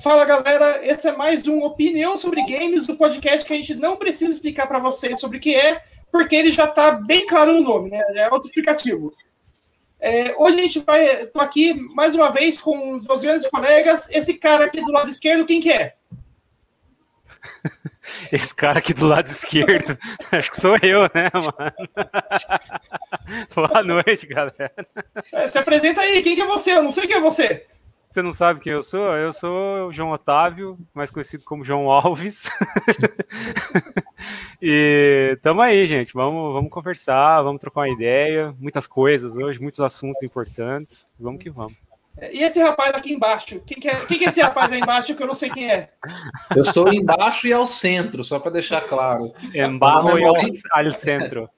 Fala galera, esse é mais um Opinião sobre Games, do podcast que a gente não precisa explicar para vocês sobre o que é, porque ele já está bem claro no nome, né? É autoexplicativo. É, hoje a gente vai. Estou aqui mais uma vez com os meus grandes colegas. Esse cara aqui do lado esquerdo, quem que é? Esse cara aqui do lado esquerdo, acho que sou eu, né, mano? Boa noite, galera. É, se apresenta aí, quem que é você? Eu não sei quem é você. Você não sabe quem eu sou? Eu sou o João Otávio, mais conhecido como João Alves. e tamo aí, gente. Vamos, vamos conversar, vamos trocar uma ideia. Muitas coisas hoje, muitos assuntos importantes. Vamos que vamos. E esse rapaz aqui embaixo? Quem que, é, quem que é esse rapaz aí embaixo que eu não sei quem é? Eu estou embaixo e ao centro, só para deixar claro. Embaixo e ao centro.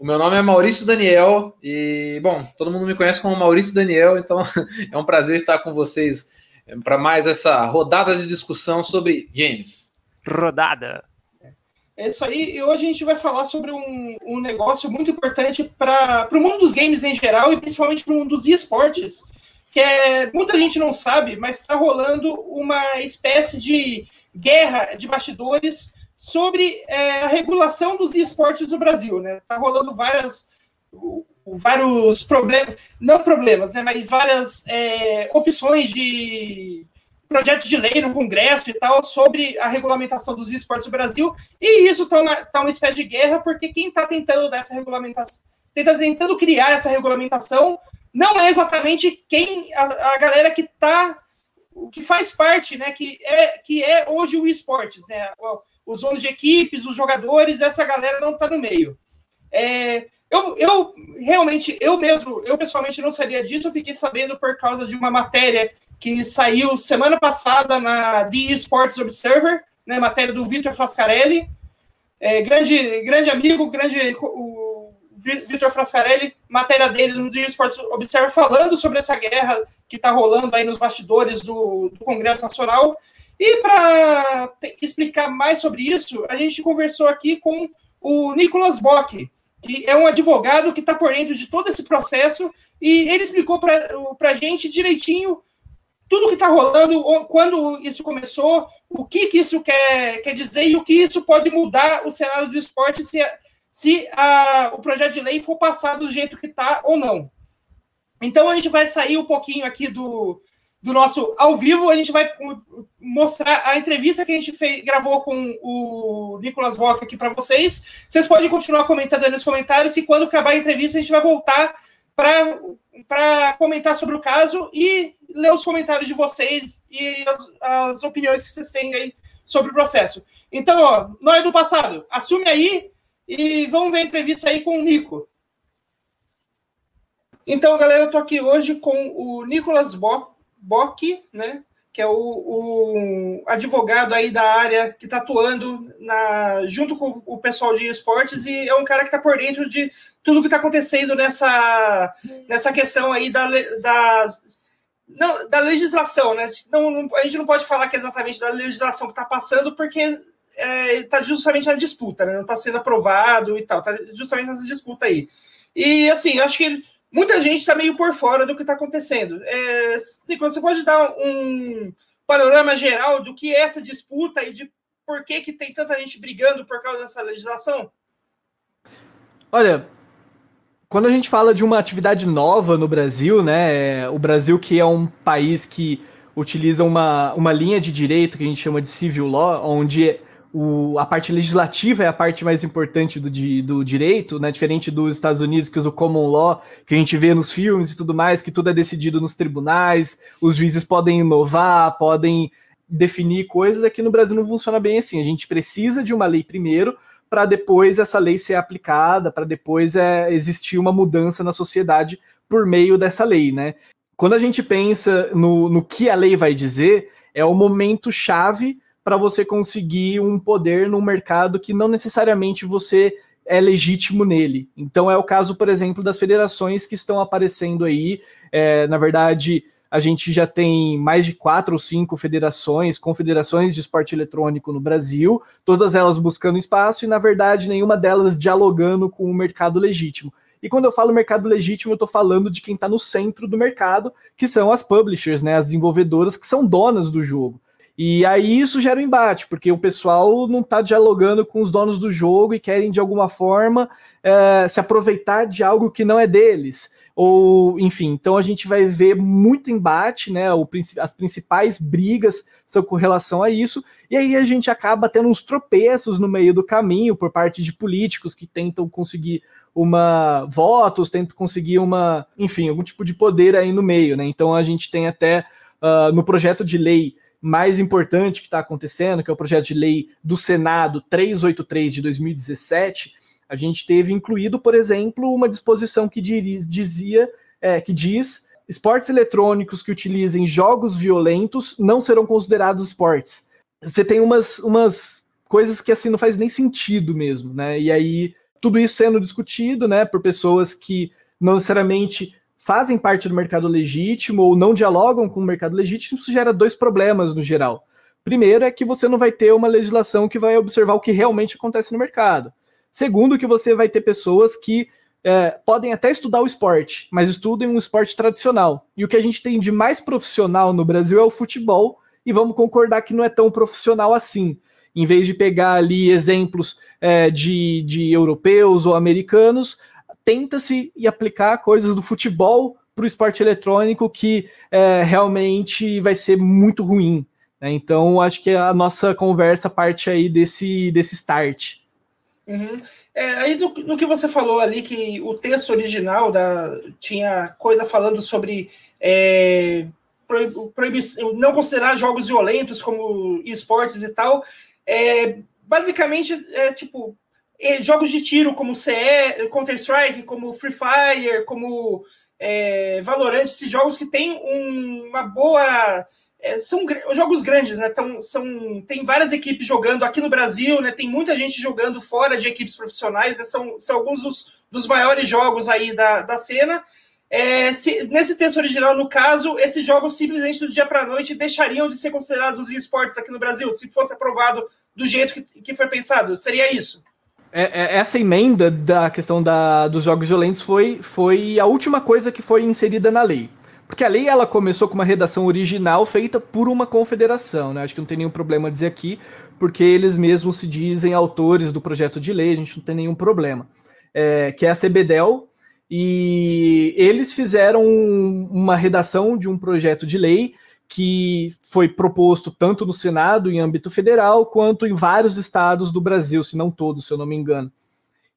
O meu nome é Maurício Daniel e, bom, todo mundo me conhece como Maurício Daniel, então é um prazer estar com vocês eh, para mais essa rodada de discussão sobre games. Rodada. É isso aí, e hoje a gente vai falar sobre um, um negócio muito importante para o mundo dos games em geral e principalmente para o mundo dos esportes, que é, muita gente não sabe, mas está rolando uma espécie de guerra de bastidores sobre é, a regulação dos esportes no Brasil, né? Tá rolando várias vários problemas, não problemas, né, mas várias é, opções de projeto de lei no Congresso e tal sobre a regulamentação dos esportes no Brasil, e isso está tá uma espécie de guerra, porque quem está tentando dar essa regulamentação, tenta, tentando criar essa regulamentação, não é exatamente quem a, a galera que está que faz parte, né, que é que é hoje o esportes, né, os donos de equipes, os jogadores, essa galera não está no meio. É, eu, eu realmente, eu mesmo, eu pessoalmente não sabia disso, eu fiquei sabendo por causa de uma matéria que saiu semana passada na The Sports Observer, né, matéria do Vitor Frascarelli, é, grande, grande amigo, grande o Vitor Frascarelli, matéria dele no The Sports Observer falando sobre essa guerra que está rolando aí nos bastidores do, do Congresso Nacional e para explicar mais sobre isso, a gente conversou aqui com o Nicolas Bock, que é um advogado que está por dentro de todo esse processo, e ele explicou para a gente direitinho tudo que está rolando, quando isso começou, o que, que isso quer, quer dizer e o que isso pode mudar o cenário do esporte se, se a, o projeto de lei for passado do jeito que está ou não. Então a gente vai sair um pouquinho aqui do, do nosso ao vivo, a gente vai mostrar a entrevista que a gente fez, gravou com o Nicolas Rock aqui para vocês. Vocês podem continuar comentando aí nos comentários e quando acabar a entrevista a gente vai voltar para comentar sobre o caso e ler os comentários de vocês e as, as opiniões que vocês têm aí sobre o processo. Então, ó, nós do passado, assume aí e vamos ver a entrevista aí com o Nico. Então, galera, eu tô aqui hoje com o Nicolas Bock, Bock, né? Que é o, o, advogado aí da área que está atuando na, junto com o pessoal de esportes e é um cara que está por dentro de tudo que está acontecendo nessa, nessa questão aí da, da, não, da legislação, né? Não, não, a gente não pode falar que é exatamente da legislação que está passando, porque está é, justamente na disputa, né? Não está sendo aprovado e tal, está justamente nessa disputa aí. E assim, acho que muita gente está meio por fora do que está acontecendo. É, Nicolas, você pode dar um panorama geral do que é essa disputa e de por que, que tem tanta gente brigando por causa dessa legislação? Olha, quando a gente fala de uma atividade nova no Brasil, né, o Brasil que é um país que utiliza uma, uma linha de direito que a gente chama de civil law, onde o, a parte legislativa é a parte mais importante do, do direito, né? Diferente dos Estados Unidos, que usa o common law, que a gente vê nos filmes e tudo mais, que tudo é decidido nos tribunais, os juízes podem inovar, podem definir coisas. Aqui no Brasil não funciona bem assim. A gente precisa de uma lei primeiro para depois essa lei ser aplicada, para depois é, existir uma mudança na sociedade por meio dessa lei, né? Quando a gente pensa no, no que a lei vai dizer, é o momento chave para você conseguir um poder no mercado que não necessariamente você é legítimo nele. Então é o caso, por exemplo, das federações que estão aparecendo aí. É, na verdade, a gente já tem mais de quatro ou cinco federações, confederações de esporte eletrônico no Brasil, todas elas buscando espaço e, na verdade, nenhuma delas dialogando com o mercado legítimo. E quando eu falo mercado legítimo, eu estou falando de quem está no centro do mercado, que são as publishers, né, as desenvolvedoras que são donas do jogo. E aí isso gera um embate, porque o pessoal não está dialogando com os donos do jogo e querem, de alguma forma, é, se aproveitar de algo que não é deles. Ou, enfim, então a gente vai ver muito embate, né? O, as principais brigas são com relação a isso, e aí a gente acaba tendo uns tropeços no meio do caminho por parte de políticos que tentam conseguir uma votos, tentam conseguir uma, enfim, algum tipo de poder aí no meio, né? Então a gente tem até uh, no projeto de lei mais importante que está acontecendo, que é o projeto de lei do Senado 383 de 2017, a gente teve incluído, por exemplo, uma disposição que dizia, é, que diz esportes eletrônicos que utilizem jogos violentos não serão considerados esportes. Você tem umas, umas coisas que assim não faz nem sentido mesmo, né? E aí tudo isso sendo discutido, né, por pessoas que não necessariamente fazem parte do mercado legítimo ou não dialogam com o mercado legítimo, isso gera dois problemas no geral. Primeiro é que você não vai ter uma legislação que vai observar o que realmente acontece no mercado. Segundo, que você vai ter pessoas que é, podem até estudar o esporte, mas estudem um esporte tradicional. E o que a gente tem de mais profissional no Brasil é o futebol, e vamos concordar que não é tão profissional assim. Em vez de pegar ali exemplos é, de, de europeus ou americanos, tenta-se e aplicar coisas do futebol para o esporte eletrônico que é, realmente vai ser muito ruim. Né? Então, acho que a nossa conversa parte aí desse, desse start. Uhum. É, aí do, do, que você falou ali, que o texto original da, tinha coisa falando sobre é, não considerar jogos violentos como esportes e tal. É, basicamente, é tipo, jogos de tiro como CE, Counter-Strike, como Free Fire, como é, Valorant, esses jogos que têm um, uma boa. É, são jogos grandes, né? Então, são, tem várias equipes jogando aqui no Brasil, né? Tem muita gente jogando fora de equipes profissionais, né? são, são alguns dos, dos maiores jogos aí da, da cena. É, se, nesse texto original, no caso, esses jogos simplesmente do dia para a noite deixariam de ser considerados esportes aqui no Brasil, se fosse aprovado do jeito que, que foi pensado. Seria isso? É, é, essa emenda da questão da, dos jogos violentos foi, foi a última coisa que foi inserida na lei. Porque a lei ela começou com uma redação original feita por uma confederação, né? Acho que não tem nenhum problema dizer aqui, porque eles mesmos se dizem autores do projeto de lei, a gente não tem nenhum problema. É, que é a CBDEL, e eles fizeram uma redação de um projeto de lei que foi proposto tanto no Senado, em âmbito federal, quanto em vários estados do Brasil, se não todos, se eu não me engano.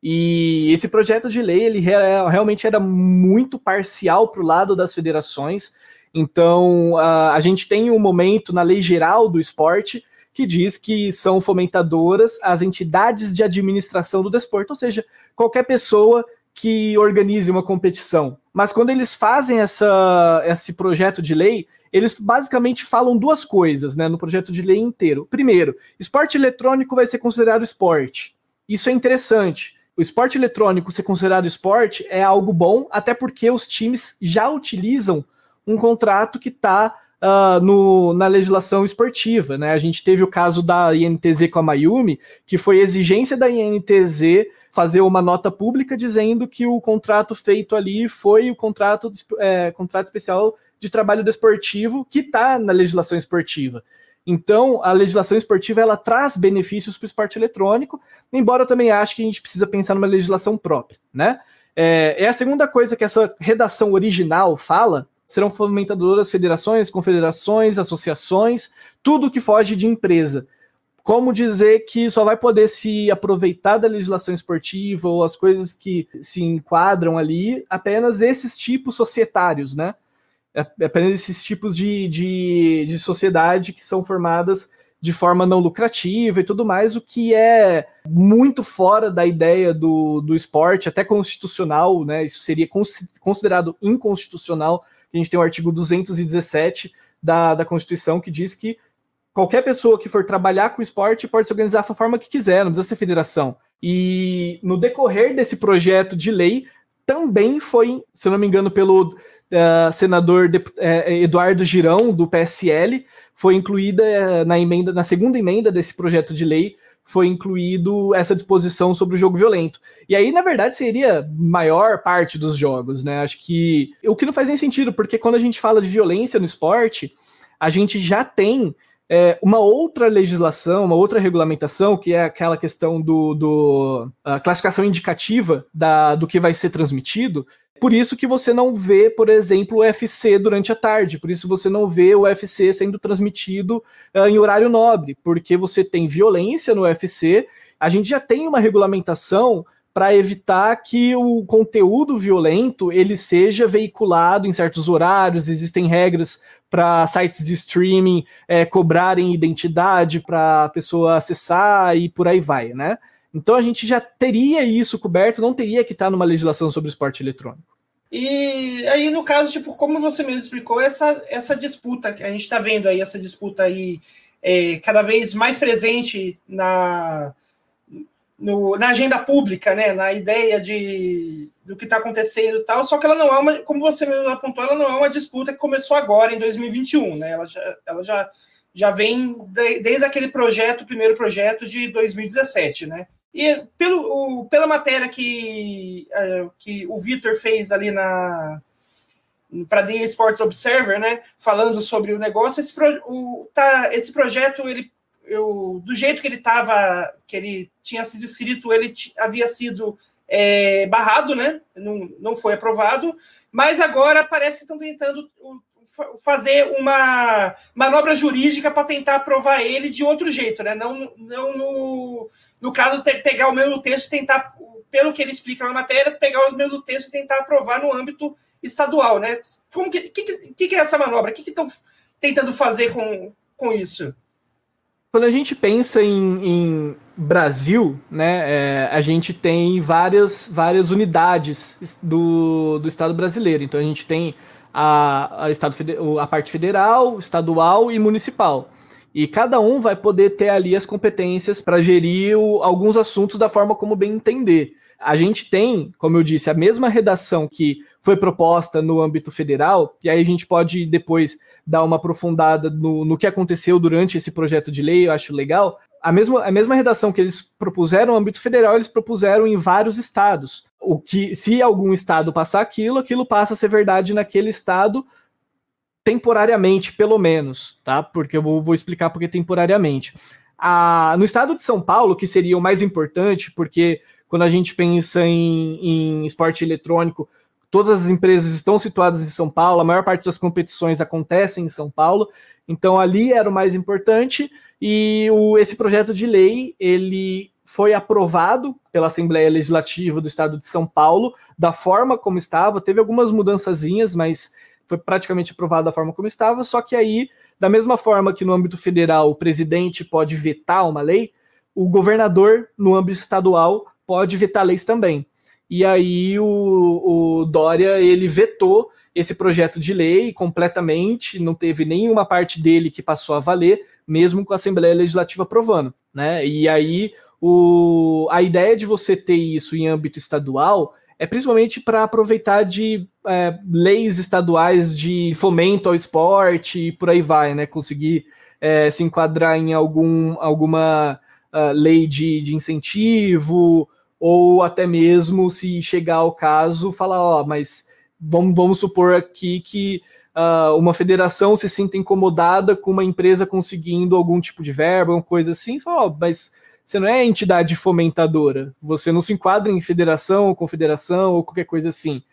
E esse projeto de lei, ele realmente era muito parcial para o lado das federações. Então, a, a gente tem um momento na lei geral do esporte que diz que são fomentadoras as entidades de administração do desporto, ou seja, qualquer pessoa que organize uma competição. Mas quando eles fazem essa, esse projeto de lei, eles basicamente falam duas coisas né, no projeto de lei inteiro. Primeiro, esporte eletrônico vai ser considerado esporte. Isso é interessante. O esporte eletrônico ser considerado esporte é algo bom, até porque os times já utilizam um contrato que está uh, no, na legislação esportiva. Né? A gente teve o caso da INTZ com a Mayumi, que foi exigência da INTZ fazer uma nota pública dizendo que o contrato feito ali foi o contrato, é, contrato especial de trabalho desportivo que está na legislação esportiva. Então, a legislação esportiva ela traz benefícios para o esporte eletrônico, embora eu também ache que a gente precisa pensar numa legislação própria, né? É, é a segunda coisa que essa redação original fala, serão fomentadoras federações, confederações, associações, tudo que foge de empresa como dizer que só vai poder se aproveitar da legislação esportiva ou as coisas que se enquadram ali apenas esses tipos societários, né? É, é apenas esses tipos de, de, de sociedade que são formadas de forma não lucrativa e tudo mais, o que é muito fora da ideia do, do esporte, até constitucional, né? Isso seria considerado inconstitucional. A gente tem o artigo 217 da, da Constituição que diz que qualquer pessoa que for trabalhar com esporte pode se organizar da forma que quiser, não precisa ser federação. E no decorrer desse projeto de lei, também foi, se não me engano, pelo uh, senador de, uh, Eduardo Girão, do PSL, foi incluída uh, na emenda, na segunda emenda desse projeto de lei, foi incluído essa disposição sobre o jogo violento. E aí, na verdade, seria maior parte dos jogos, né? Acho que o que não faz nem sentido, porque quando a gente fala de violência no esporte, a gente já tem é, uma outra legislação, uma outra regulamentação, que é aquela questão do, do classificação indicativa da, do que vai ser transmitido. Por isso que você não vê, por exemplo, o UFC durante a tarde, por isso você não vê o UFC sendo transmitido uh, em horário nobre, porque você tem violência no UFC, a gente já tem uma regulamentação para evitar que o conteúdo violento ele seja veiculado em certos horários, existem regras para sites de streaming é, cobrarem identidade para a pessoa acessar e por aí vai, né? Então a gente já teria isso coberto, não teria que estar tá numa legislação sobre esporte eletrônico. E aí, no caso, tipo, como você mesmo explicou, essa, essa disputa que a gente está vendo aí, essa disputa aí é, cada vez mais presente na, no, na agenda pública, né, na ideia de do que está acontecendo e tal, só que ela não é uma, como você mesmo apontou, ela não é uma disputa que começou agora em 2021, né? Ela já, ela já, já vem de, desde aquele projeto, primeiro projeto de 2017, né? E pelo, o, pela matéria que, uh, que o Vitor fez ali na para The Sports Observer, né, falando sobre o negócio, esse, pro, o, tá, esse projeto ele eu, do jeito que ele estava, que ele tinha sido escrito, ele havia sido é, barrado, né? Não, não foi aprovado, mas agora parece que estão tentando fazer uma manobra jurídica para tentar aprovar ele de outro jeito, né? Não, não no, no caso, pegar o mesmo texto e tentar, pelo que ele explica na matéria, pegar o mesmo texto e tentar aprovar no âmbito estadual, né? Como que, que, que é essa manobra? O que estão tentando fazer com, com isso? Quando a gente pensa em, em Brasil, né, é, a gente tem várias, várias unidades do, do Estado brasileiro. Então a gente tem a, a, estado, a parte federal, estadual e municipal. E cada um vai poder ter ali as competências para gerir o, alguns assuntos da forma como bem entender. A gente tem, como eu disse, a mesma redação que foi proposta no âmbito federal, e aí a gente pode depois dar uma aprofundada no, no que aconteceu durante esse projeto de lei, eu acho legal. A mesma, a mesma redação que eles propuseram no âmbito federal, eles propuseram em vários estados. O que, se algum estado passar aquilo, aquilo passa a ser verdade naquele estado temporariamente, pelo menos, tá? Porque eu vou, vou explicar porque temporariamente. A, no estado de São Paulo, que seria o mais importante, porque quando a gente pensa em, em esporte eletrônico, todas as empresas estão situadas em São Paulo, a maior parte das competições acontecem em São Paulo, então ali era o mais importante e o, esse projeto de lei ele foi aprovado pela Assembleia Legislativa do Estado de São Paulo da forma como estava, teve algumas mudançazinhas, mas foi praticamente aprovado da forma como estava, só que aí, da mesma forma que no âmbito federal o presidente pode vetar uma lei, o governador, no âmbito estadual, pode vetar leis também. E aí o, o Dória ele vetou esse projeto de lei completamente, não teve nenhuma parte dele que passou a valer, mesmo com a Assembleia Legislativa aprovando, né? E aí o, a ideia de você ter isso em âmbito estadual é principalmente para aproveitar de é, leis estaduais de fomento ao esporte e por aí vai, né? Conseguir é, se enquadrar em algum, alguma uh, lei de, de incentivo ou até mesmo se chegar ao caso, falar, ó, mas vamos, vamos supor aqui que uh, uma federação se sinta incomodada com uma empresa conseguindo algum tipo de verba, alguma coisa assim, fala, ó, mas você não é entidade fomentadora, você não se enquadra em federação ou confederação ou qualquer coisa assim.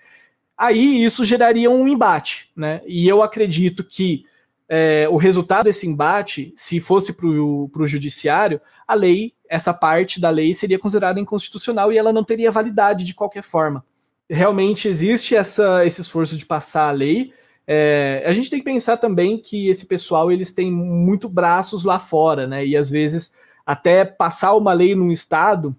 Aí isso geraria um embate, né? E eu acredito que é, o resultado desse embate, se fosse para o judiciário, a lei, essa parte da lei seria considerada inconstitucional e ela não teria validade de qualquer forma. Realmente existe essa, esse esforço de passar a lei. É, a gente tem que pensar também que esse pessoal eles têm muito braços lá fora, né? E às vezes até passar uma lei num estado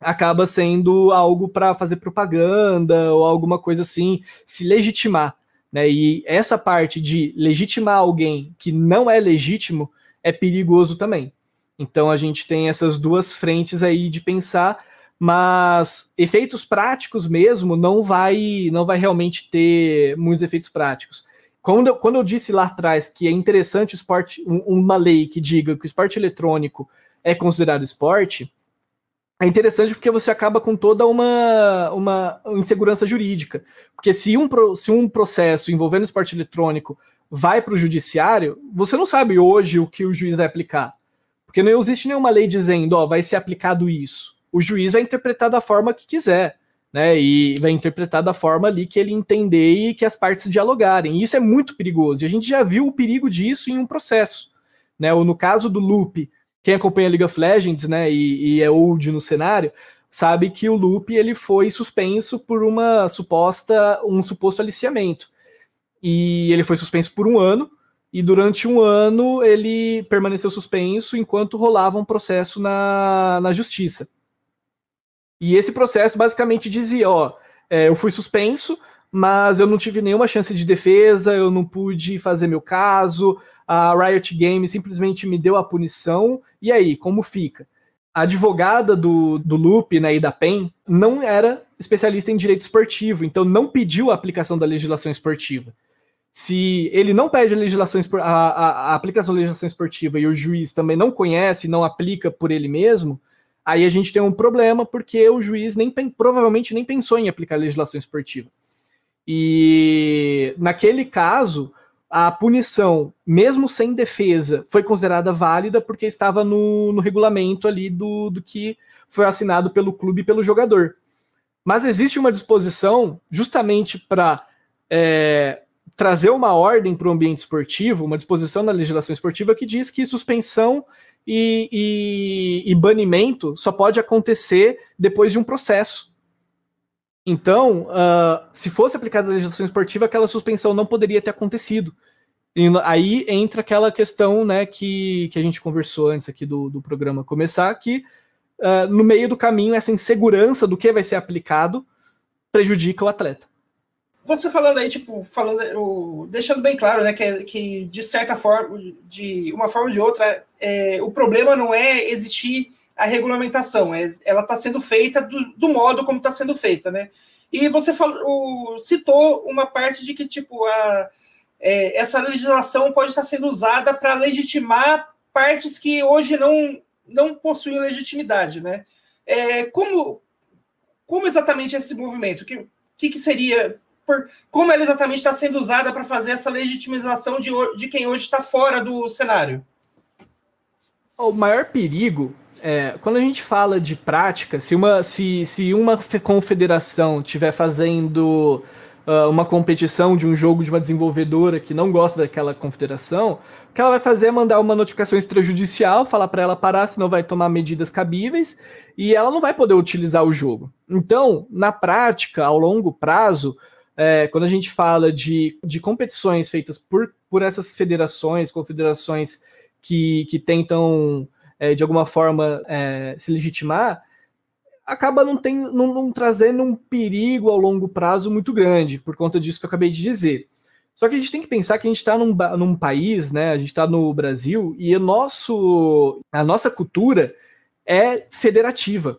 acaba sendo algo para fazer propaganda ou alguma coisa assim, se legitimar. Né? E essa parte de legitimar alguém que não é legítimo é perigoso também. Então a gente tem essas duas frentes aí de pensar, mas efeitos práticos mesmo não vai não vai realmente ter muitos efeitos práticos. Quando eu, quando eu disse lá atrás que é interessante o esporte, uma lei que diga que o esporte eletrônico é considerado esporte, é interessante porque você acaba com toda uma, uma insegurança jurídica. Porque se um, se um processo envolvendo esporte eletrônico vai para o judiciário, você não sabe hoje o que o juiz vai aplicar. Porque não existe nenhuma lei dizendo, ó, vai ser aplicado isso. O juiz vai interpretar da forma que quiser, né? E vai interpretar da forma ali que ele entender e que as partes dialogarem. E isso é muito perigoso. E a gente já viu o perigo disso em um processo, né? Ou no caso do Loop, quem acompanha League of Legends, né, e, e é old no cenário, sabe que o Loop ele foi suspenso por uma suposta um suposto aliciamento. E ele foi suspenso por um ano, e durante um ano ele permaneceu suspenso enquanto rolava um processo na, na justiça. E esse processo basicamente dizia: ó, é, eu fui suspenso, mas eu não tive nenhuma chance de defesa, eu não pude fazer meu caso, a Riot Games simplesmente me deu a punição, e aí, como fica? A advogada do, do Loop né, e da PEN não era especialista em direito esportivo, então não pediu a aplicação da legislação esportiva. Se ele não pede a, legislação, a, a, a aplicação da legislação esportiva e o juiz também não conhece, não aplica por ele mesmo, aí a gente tem um problema porque o juiz nem provavelmente nem pensou em aplicar a legislação esportiva. E naquele caso, a punição, mesmo sem defesa, foi considerada válida porque estava no, no regulamento ali do, do que foi assinado pelo clube e pelo jogador. Mas existe uma disposição justamente para é, trazer uma ordem para o ambiente esportivo, uma disposição na legislação esportiva que diz que suspensão e, e, e banimento só pode acontecer depois de um processo. Então, uh, se fosse aplicada a legislação esportiva, aquela suspensão não poderia ter acontecido. E aí entra aquela questão né, que, que a gente conversou antes aqui do, do programa começar, que uh, no meio do caminho essa insegurança do que vai ser aplicado prejudica o atleta. Você falando aí, tipo, falando, deixando bem claro, né, que, que de certa forma, de uma forma ou de outra, é, o problema não é existir a regulamentação, é, ela está sendo feita do, do modo como está sendo feita, né? E você falou, citou uma parte de que, tipo, a, é, essa legislação pode estar sendo usada para legitimar partes que hoje não, não possuem legitimidade, né? É, como, como exatamente esse movimento? O que, que, que, seria? Por, como ela exatamente está sendo usada para fazer essa legitimização de, de quem hoje está fora do cenário? O maior perigo é, quando a gente fala de prática, se uma, se, se uma confederação estiver fazendo uh, uma competição de um jogo de uma desenvolvedora que não gosta daquela confederação, o que ela vai fazer é mandar uma notificação extrajudicial, falar para ela parar, senão vai tomar medidas cabíveis, e ela não vai poder utilizar o jogo. Então, na prática, ao longo prazo, é, quando a gente fala de, de competições feitas por, por essas federações, confederações que, que tentam é, de alguma forma é, se legitimar, acaba não, tem, não, não, trazendo um perigo ao longo prazo muito grande, por conta disso que eu acabei de dizer. Só que a gente tem que pensar que a gente está num, num, país, né? A gente está no Brasil e o nosso, a nossa cultura é federativa.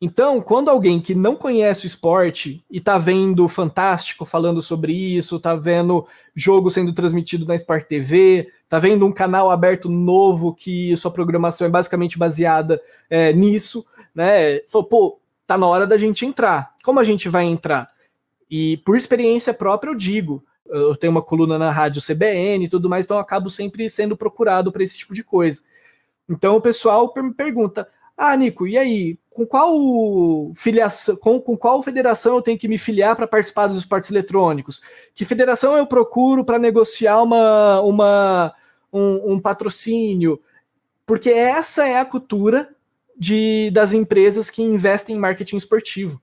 Então, quando alguém que não conhece o esporte e tá vendo Fantástico falando sobre isso, tá vendo jogo sendo transmitido na Sport TV, tá vendo um canal aberto novo que sua programação é basicamente baseada é, nisso, né? Falou, pô, tá na hora da gente entrar. Como a gente vai entrar? E por experiência própria eu digo, eu tenho uma coluna na rádio CBN e tudo mais, então eu acabo sempre sendo procurado para esse tipo de coisa. Então o pessoal me pergunta: ah, Nico, e aí? Com qual filiação, com, com qual federação eu tenho que me filiar para participar dos esportes eletrônicos? Que federação eu procuro para negociar uma, uma, um, um patrocínio? Porque essa é a cultura de, das empresas que investem em marketing esportivo.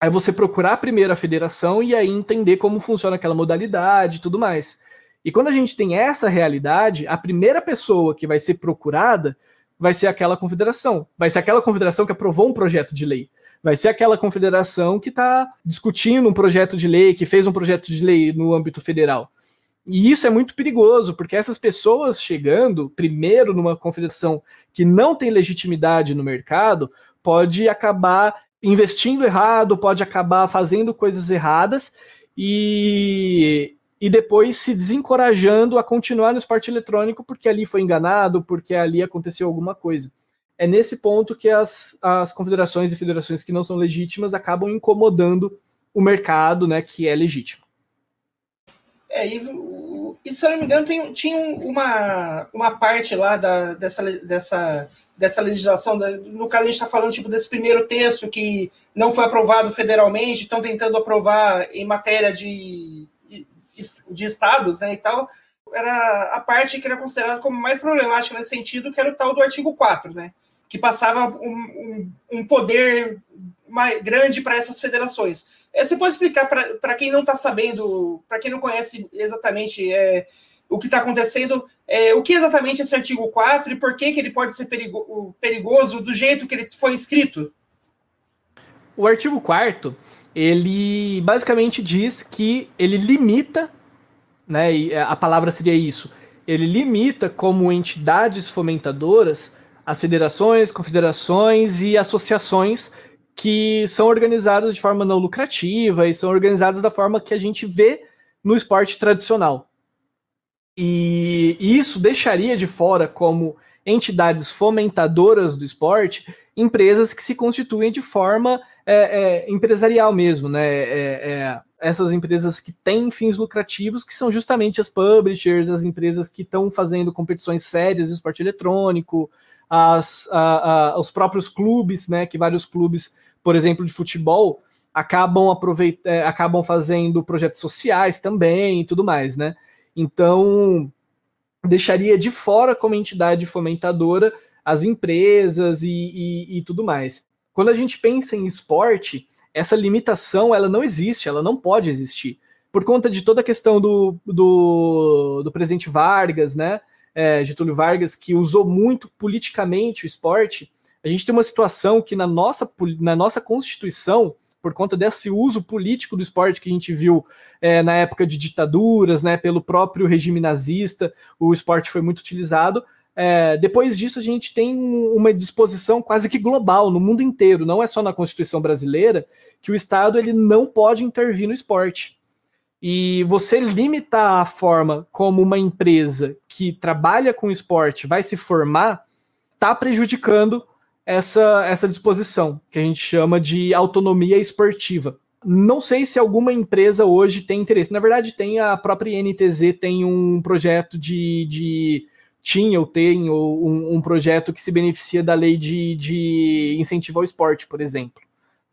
Aí você procurar primeiro a federação e aí entender como funciona aquela modalidade e tudo mais. E quando a gente tem essa realidade, a primeira pessoa que vai ser procurada vai ser aquela confederação. Vai ser aquela confederação que aprovou um projeto de lei. Vai ser aquela confederação que está discutindo um projeto de lei, que fez um projeto de lei no âmbito federal. E isso é muito perigoso, porque essas pessoas chegando primeiro numa confederação que não tem legitimidade no mercado, pode acabar investindo errado, pode acabar fazendo coisas erradas e, e depois se desencorajando a continuar no esporte eletrônico porque ali foi enganado, porque ali aconteceu alguma coisa. É nesse ponto que as, as confederações e federações que não são legítimas acabam incomodando o mercado, né, que é legítimo. É, e e se eu não me engano, tem, tinha uma, uma parte lá da, dessa, dessa, dessa legislação, no caso a gente está falando tipo, desse primeiro texto que não foi aprovado federalmente, estão tentando aprovar em matéria de, de estados né, e tal, era a parte que era considerada como mais problemática nesse sentido, que era o tal do artigo 4, né? Que passava um, um, um poder mais grande para essas federações. É, você pode explicar para quem não está sabendo, para quem não conhece exatamente é, o que está acontecendo, é, o que exatamente é esse artigo 4 e por que, que ele pode ser perigo, perigoso do jeito que ele foi escrito? O artigo 4 ele basicamente diz que ele limita né? E a palavra seria isso. Ele limita como entidades fomentadoras as federações, confederações e associações que são organizadas de forma não lucrativa e são organizadas da forma que a gente vê no esporte tradicional. E isso deixaria de fora como entidades fomentadoras do esporte empresas que se constituem de forma é, é, empresarial mesmo, né? É, é essas empresas que têm fins lucrativos, que são justamente as publishers, as empresas que estão fazendo competições sérias de esporte eletrônico, as, a, a, os próprios clubes, né? Que vários clubes, por exemplo, de futebol, acabam aproveit é, acabam fazendo projetos sociais também e tudo mais, né? Então deixaria de fora como entidade fomentadora as empresas e, e, e tudo mais. Quando a gente pensa em esporte, essa limitação ela não existe, ela não pode existir. Por conta de toda a questão do, do, do presidente Vargas, né? É, Getúlio Vargas, que usou muito politicamente o esporte, a gente tem uma situação que na nossa, na nossa Constituição, por conta desse uso político do esporte que a gente viu é, na época de ditaduras, né, pelo próprio regime nazista, o esporte foi muito utilizado. É, depois disso, a gente tem uma disposição quase que global no mundo inteiro, não é só na Constituição brasileira, que o Estado ele não pode intervir no esporte. E você limitar a forma como uma empresa que trabalha com esporte vai se formar, está prejudicando essa, essa disposição, que a gente chama de autonomia esportiva. Não sei se alguma empresa hoje tem interesse. Na verdade, tem a própria NTZ, tem um projeto de, de tinha ou tem ou um, um, projeto que se beneficia da lei de, de incentivo ao esporte, por exemplo.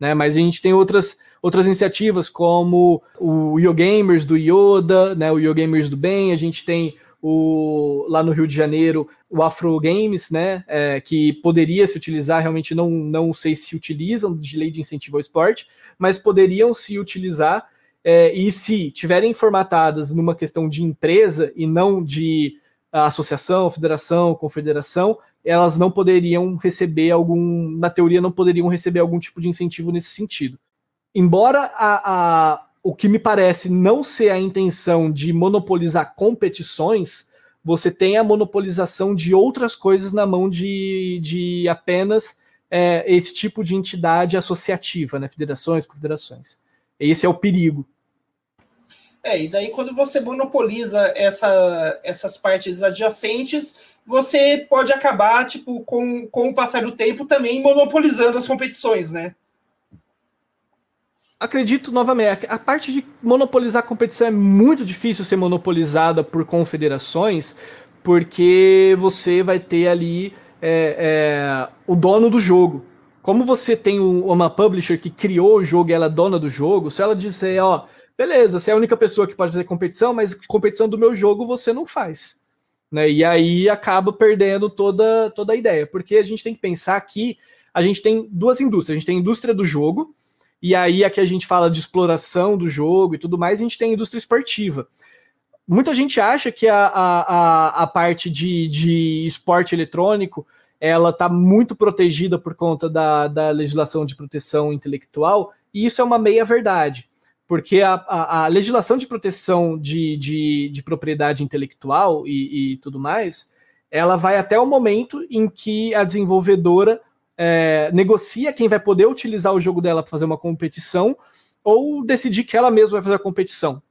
Né? Mas a gente tem outras, outras iniciativas, como o Yogamers do Yoda, né? o Yogamers do Bem, a gente tem o, lá no Rio de Janeiro o Afro Games, né? É, que poderia se utilizar, realmente não, não sei se utilizam de lei de incentivo ao esporte, mas poderiam se utilizar. É, e se tiverem formatadas numa questão de empresa e não de a associação, federação, confederação, elas não poderiam receber algum, na teoria, não poderiam receber algum tipo de incentivo nesse sentido. Embora a, a, o que me parece não ser a intenção de monopolizar competições, você tem a monopolização de outras coisas na mão de, de apenas é, esse tipo de entidade associativa, né? federações, confederações. Esse é o perigo. É, e daí quando você monopoliza essa, essas partes adjacentes, você pode acabar, tipo, com, com o passar do tempo também monopolizando as competições, né? Acredito novamente, a parte de monopolizar a competição é muito difícil ser monopolizada por confederações, porque você vai ter ali é, é, o dono do jogo. Como você tem uma publisher que criou o jogo e ela é dona do jogo, se ela disser, ó, beleza, você é a única pessoa que pode fazer competição, mas competição do meu jogo você não faz. Né? E aí acaba perdendo toda, toda a ideia, porque a gente tem que pensar que a gente tem duas indústrias, a gente tem a indústria do jogo, e aí aqui a gente fala de exploração do jogo e tudo mais, a gente tem a indústria esportiva. Muita gente acha que a, a, a parte de, de esporte eletrônico ela está muito protegida por conta da, da legislação de proteção intelectual, e isso é uma meia verdade porque a, a, a legislação de proteção de, de, de propriedade intelectual e, e, tudo mais, ela vai até o momento em que a desenvolvedora é, negocia quem vai poder utilizar o jogo dela para fazer uma competição ou decidir que ela mesma vai fazer a competição.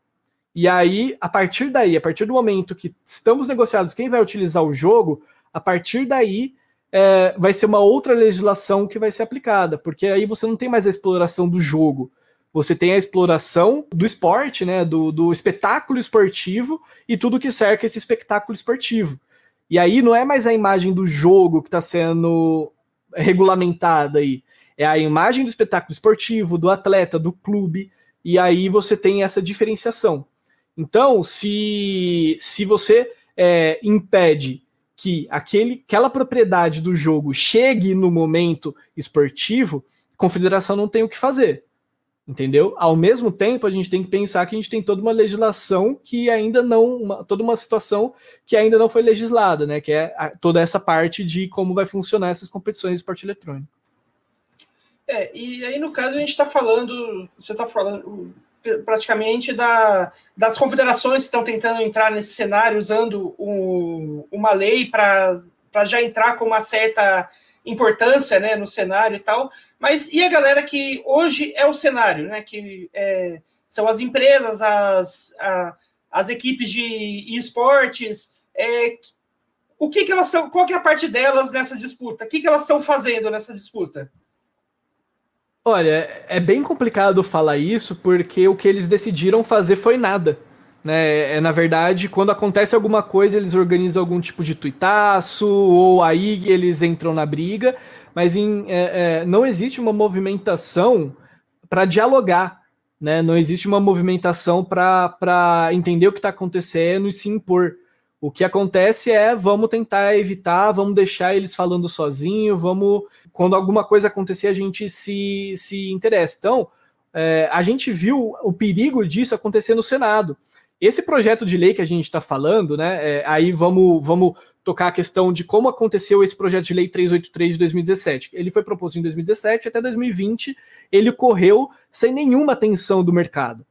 E aí, a partir daí, a partir do momento que estamos negociados quem vai utilizar o jogo, a partir daí é, vai ser uma outra legislação que vai ser aplicada, porque aí você não tem mais a exploração do jogo Você tem a exploração do esporte, né, do, do espetáculo esportivo e tudo que cerca esse espetáculo esportivo. E aí não é mais a imagem do jogo que está sendo regulamentada aí, é a imagem do espetáculo esportivo, do atleta, do clube, e aí você tem essa diferenciação. Então, se, se você é, impede que aquele, aquela propriedade do jogo chegue no momento esportivo, a confederação não tem o que fazer. Entendeu? Ao mesmo tempo, a gente tem que pensar que a gente tem toda uma legislação que ainda não. Uma, toda uma situação que ainda não foi legislada, né? Que é a, toda essa parte de como vai funcionar essas competições de esporte eletrônico. É, e aí, no caso, a gente está falando. Você está falando praticamente da, das confederações que estão tentando entrar nesse cenário usando um, uma lei para já entrar com uma certa importância né, no cenário e tal. Mas e a galera que hoje é o cenário, né? Que é, são as empresas, as, a, as equipes de esportes. É, o que, que elas estão. Qual que é a parte delas nessa disputa? O que, que elas estão fazendo nessa disputa? Olha, é bem complicado falar isso porque o que eles decidiram fazer foi nada. Né? É, na verdade, quando acontece alguma coisa, eles organizam algum tipo de tuitaço, ou aí eles entram na briga, mas em, é, é, não existe uma movimentação para dialogar, né? não existe uma movimentação para entender o que está acontecendo e se impor. O que acontece é vamos tentar evitar, vamos deixar eles falando sozinho, vamos. Quando alguma coisa acontecer, a gente se, se interessa. Então, é, a gente viu o perigo disso acontecer no Senado. Esse projeto de lei que a gente está falando, né? É, aí vamos, vamos tocar a questão de como aconteceu esse projeto de lei 383 de 2017. Ele foi proposto em 2017, até 2020 ele correu sem nenhuma atenção do mercado.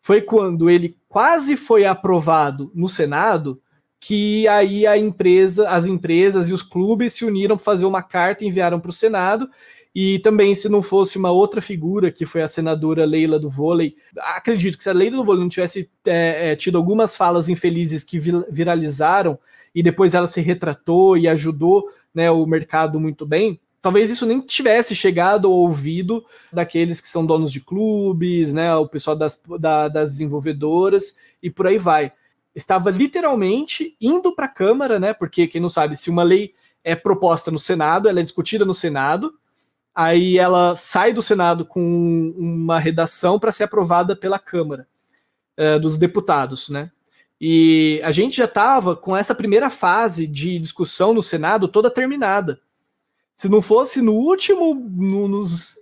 Foi quando ele quase foi aprovado no Senado que aí a empresa, as empresas e os clubes se uniram para fazer uma carta e enviaram para o Senado. E também, se não fosse uma outra figura, que foi a senadora Leila do vôlei, acredito que se a Leila do vôlei não tivesse é, é, tido algumas falas infelizes que viralizaram e depois ela se retratou e ajudou né, o mercado muito bem, talvez isso nem tivesse chegado ao ouvido daqueles que são donos de clubes, né, o pessoal das, da, das desenvolvedoras e por aí vai estava literalmente indo para a Câmara, né? Porque quem não sabe, se uma lei é proposta no Senado, ela é discutida no Senado, aí ela sai do Senado com uma redação para ser aprovada pela Câmara é, dos Deputados, né? E a gente já estava com essa primeira fase de discussão no Senado toda terminada. Se não fosse no último, no, nos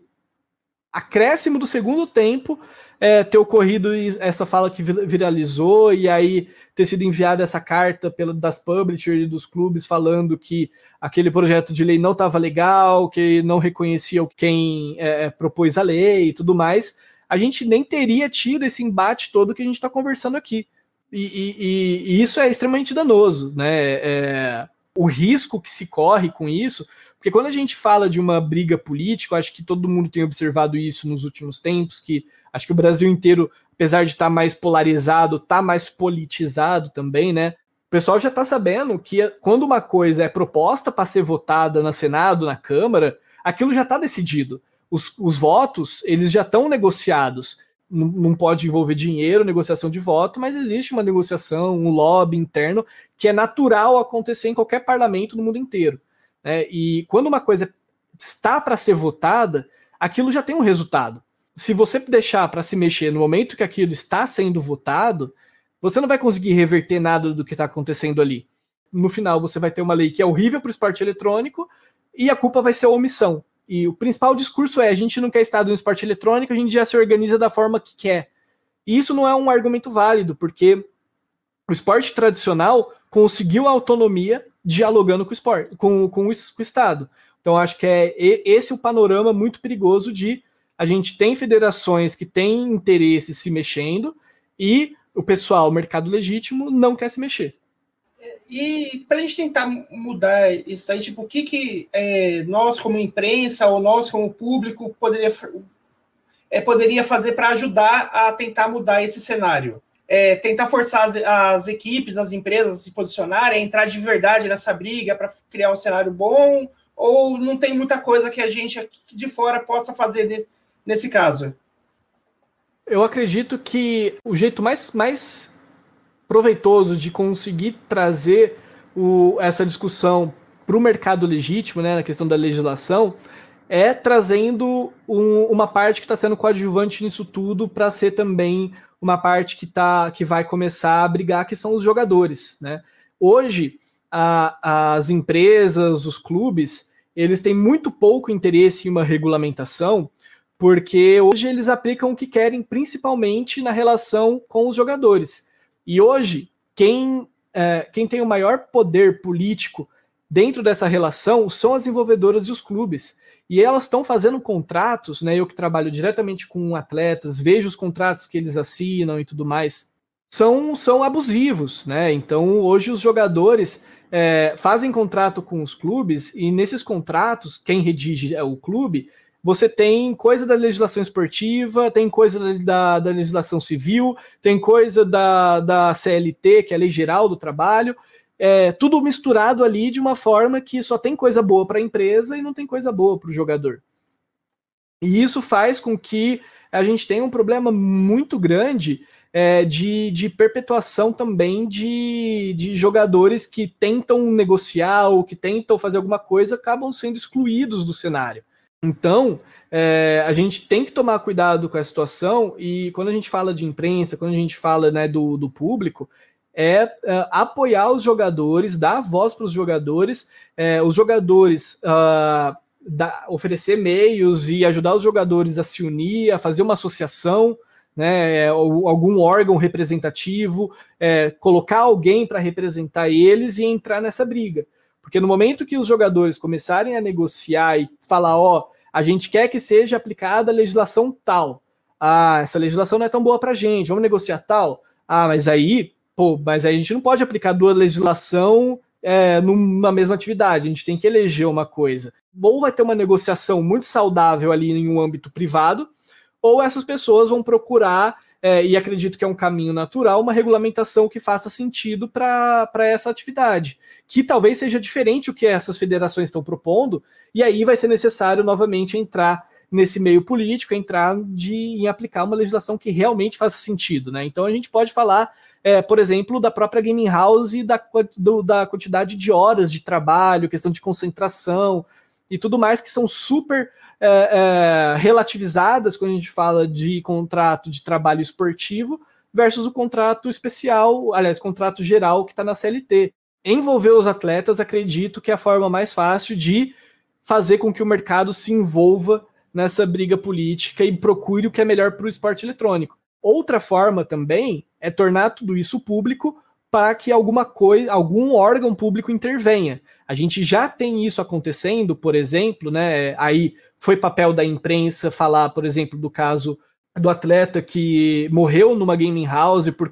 acréscimo do segundo tempo, é, ter ocorrido essa fala que viralizou e aí ter sido enviada essa carta pela, das publishers e dos clubes falando que aquele projeto de lei não estava legal, que não reconhecia quem é, é, propôs a lei e tudo mais, a gente nem teria tido esse embate todo que a gente está conversando aqui. E, e, e, isso é extremamente danoso, né? É, o risco que se corre com isso, porque quando a gente fala de uma briga política, acho que todo mundo tem observado isso nos últimos tempos, que acho que o Brasil inteiro, apesar de estar tá mais polarizado, está mais politizado também, né? O pessoal já está sabendo que quando uma coisa é proposta para ser votada no Senado, na Câmara, aquilo já está decidido. Os, os votos, eles já estão negociados. Não, não pode envolver dinheiro, negociação de voto, mas existe uma negociação, um lobby interno que é natural acontecer em qualquer parlamento no mundo inteiro. Né? E quando uma coisa está para ser votada, aquilo já tem um resultado. Se você deixar para se mexer no momento que aquilo está sendo votado, você não vai conseguir reverter nada do que está acontecendo ali. No final, você vai ter uma lei que é horrível para o esporte eletrônico e a culpa vai ser a omissão. E o principal discurso é: a gente não quer Estado no esporte eletrônico, a gente já se organiza da forma que quer. E isso não é um argumento válido, porque o esporte tradicional conseguiu a autonomia dialogando com o esporte, com, com, o, com o Estado. Então, acho que é esse o panorama muito perigoso de a gente tem federações que têm interesse se mexendo e o pessoal, o mercado legítimo, não quer se mexer. E para a gente tentar mudar isso aí, tipo, o que, que é, nós, como imprensa, ou nós, como público, poderia, é, poderia fazer para ajudar a tentar mudar esse cenário? É, tentar forçar as, as, equipes, as empresas a se posicionarem, entrar de verdade nessa briga para criar um cenário bom, ou não tem muita coisa que a gente de fora possa fazer nesse caso? Eu acredito que o jeito mais, mais proveitoso de conseguir trazer o, essa discussão para o mercado legítimo, né, na questão da legislação, é trazendo um, uma parte que está sendo coadjuvante nisso tudo para ser também uma parte que, tá, que vai começar a brigar, que são os jogadores. Né? Hoje, a, as empresas, os clubes, eles têm muito pouco interesse em uma regulamentação, porque hoje eles aplicam o que querem, principalmente na relação com os jogadores. E hoje, quem, é, quem tem o maior poder político dentro dessa relação são as desenvolvedoras e os clubes. E elas estão fazendo contratos, né? Eu que trabalho diretamente com atletas, vejo os contratos que eles assinam e tudo mais, são, são abusivos, né? Então hoje os jogadores é, fazem contrato com os clubes e nesses contratos, quem redige é o clube, você tem coisa da legislação esportiva, tem coisa da, da legislação civil, tem coisa da, da CLT, que é a Lei Geral do Trabalho, é, tudo misturado ali de uma forma que só tem coisa boa para a empresa e não tem coisa boa para o jogador. E isso faz com que a gente tenha um problema muito grande é, de, de perpetuação também de, de jogadores que tentam negociar ou que tentam fazer alguma coisa acabam sendo excluídos do cenário. Então, é, a gente tem que tomar cuidado com a situação e quando a gente fala de imprensa, quando a gente fala né, do, do público, é, é, apoiar os jogadores, dar voz para os jogadores, é, os jogadores uh, da, oferecer meios e ajudar os jogadores a se unir, a fazer uma associação, né, é, algum órgão representativo, é, colocar alguém para representar eles e entrar nessa briga. Porque no momento que os jogadores começarem a negociar e falar, ó, a gente quer que seja aplicada a legislação tal. Ah, essa legislação não é tão boa para gente, vamos negociar tal. Ah, mas aí pô, mas aí a gente não pode aplicar duas legislação é, numa mesma atividade, a gente tem que eleger uma coisa. Ou vai ter uma negociação muito saudável ali em um âmbito privado, ou essas pessoas vão procurar, é, e acredito que é um caminho natural, uma regulamentação que faça sentido para essa atividade, que talvez seja diferente o que essas federações estão propondo, e aí vai ser necessário novamente entrar nesse meio político, entrar de, em aplicar uma legislação que realmente faça sentido. Né? Então a gente pode falar é, por exemplo, da própria gaming house e da, do, da quantidade de horas de trabalho, questão de concentração e tudo mais que são super é, é, relativizadas quando a gente fala de contrato de trabalho esportivo versus o contrato especial, aliás, contrato geral que está na CLT. Envolver os atletas, acredito que é a forma mais fácil de fazer com que o mercado se envolva nessa briga política e procure o que é melhor para o esporte eletrônico. Outra forma também é tornar tudo isso público para que alguma coisa, algum órgão público intervenha. A gente já tem isso acontecendo, por exemplo, né? Aí foi papel da imprensa falar, por exemplo, do caso do atleta que morreu numa gaming house por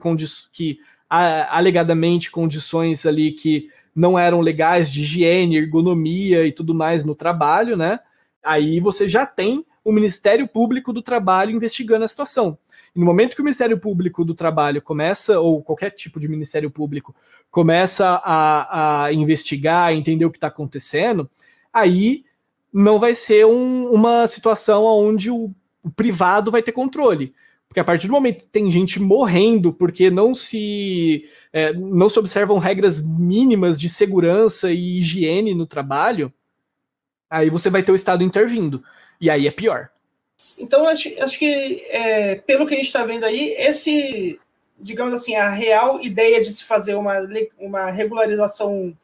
que alegadamente condições ali que não eram legais de higiene, ergonomia e tudo mais no trabalho, né? Aí você já tem o Ministério Público do Trabalho investigando a situação. E no momento que o Ministério Público do Trabalho começa, ou qualquer tipo de Ministério Público, começa a, a investigar, entender o que está acontecendo, aí não vai ser um, uma situação onde o, o privado vai ter controle. Porque a partir do momento que tem gente morrendo porque não se é, não se observam regras mínimas de segurança e higiene no trabalho, aí você vai ter o Estado intervindo. E aí é pior. Então, acho, acho que, é, pelo que a gente está vendo aí, esse, digamos assim, a real ideia de se fazer uma, uma regularização,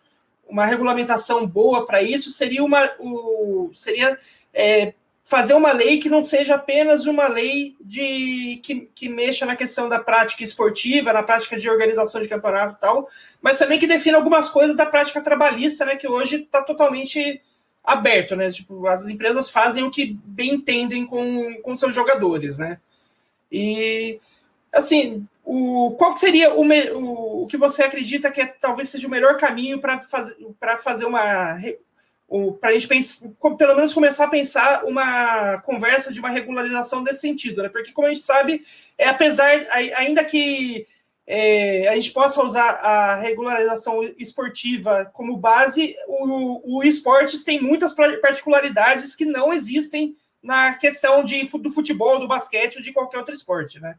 uma regulamentação boa para isso seria uma o, seria é, fazer uma lei que não seja apenas uma lei de que, que mexa na questão da prática esportiva, na prática de organização de campeonato e tal, mas também que defina algumas coisas da prática trabalhista, né, que hoje está totalmente aberto, né? Tipo, as empresas fazem o que bem entendem com, com seus jogadores, né? E assim, o, qual seria o, o, o que você acredita que é, talvez seja o melhor caminho para fazer, fazer uma. Para a gente pensar, pelo menos começar a pensar uma conversa de uma regularização desse sentido, né? Porque, como a gente sabe, é apesar, ainda que é, a gente possa usar a regularização esportiva como base, o, o esportes tem muitas particularidades que não existem na questão de, do futebol, do basquete ou de qualquer outro esporte, né?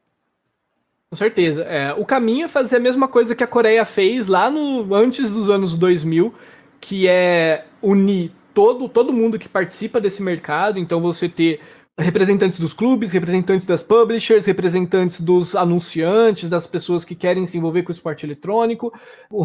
Com certeza. É, o caminho é fazer a mesma coisa que a Coreia fez lá no antes dos anos 2000, que é unir todo, todo mundo que participa desse mercado. Então você ter representantes dos clubes, representantes das publishers, representantes dos anunciantes, das pessoas que querem se envolver com o esporte eletrônico,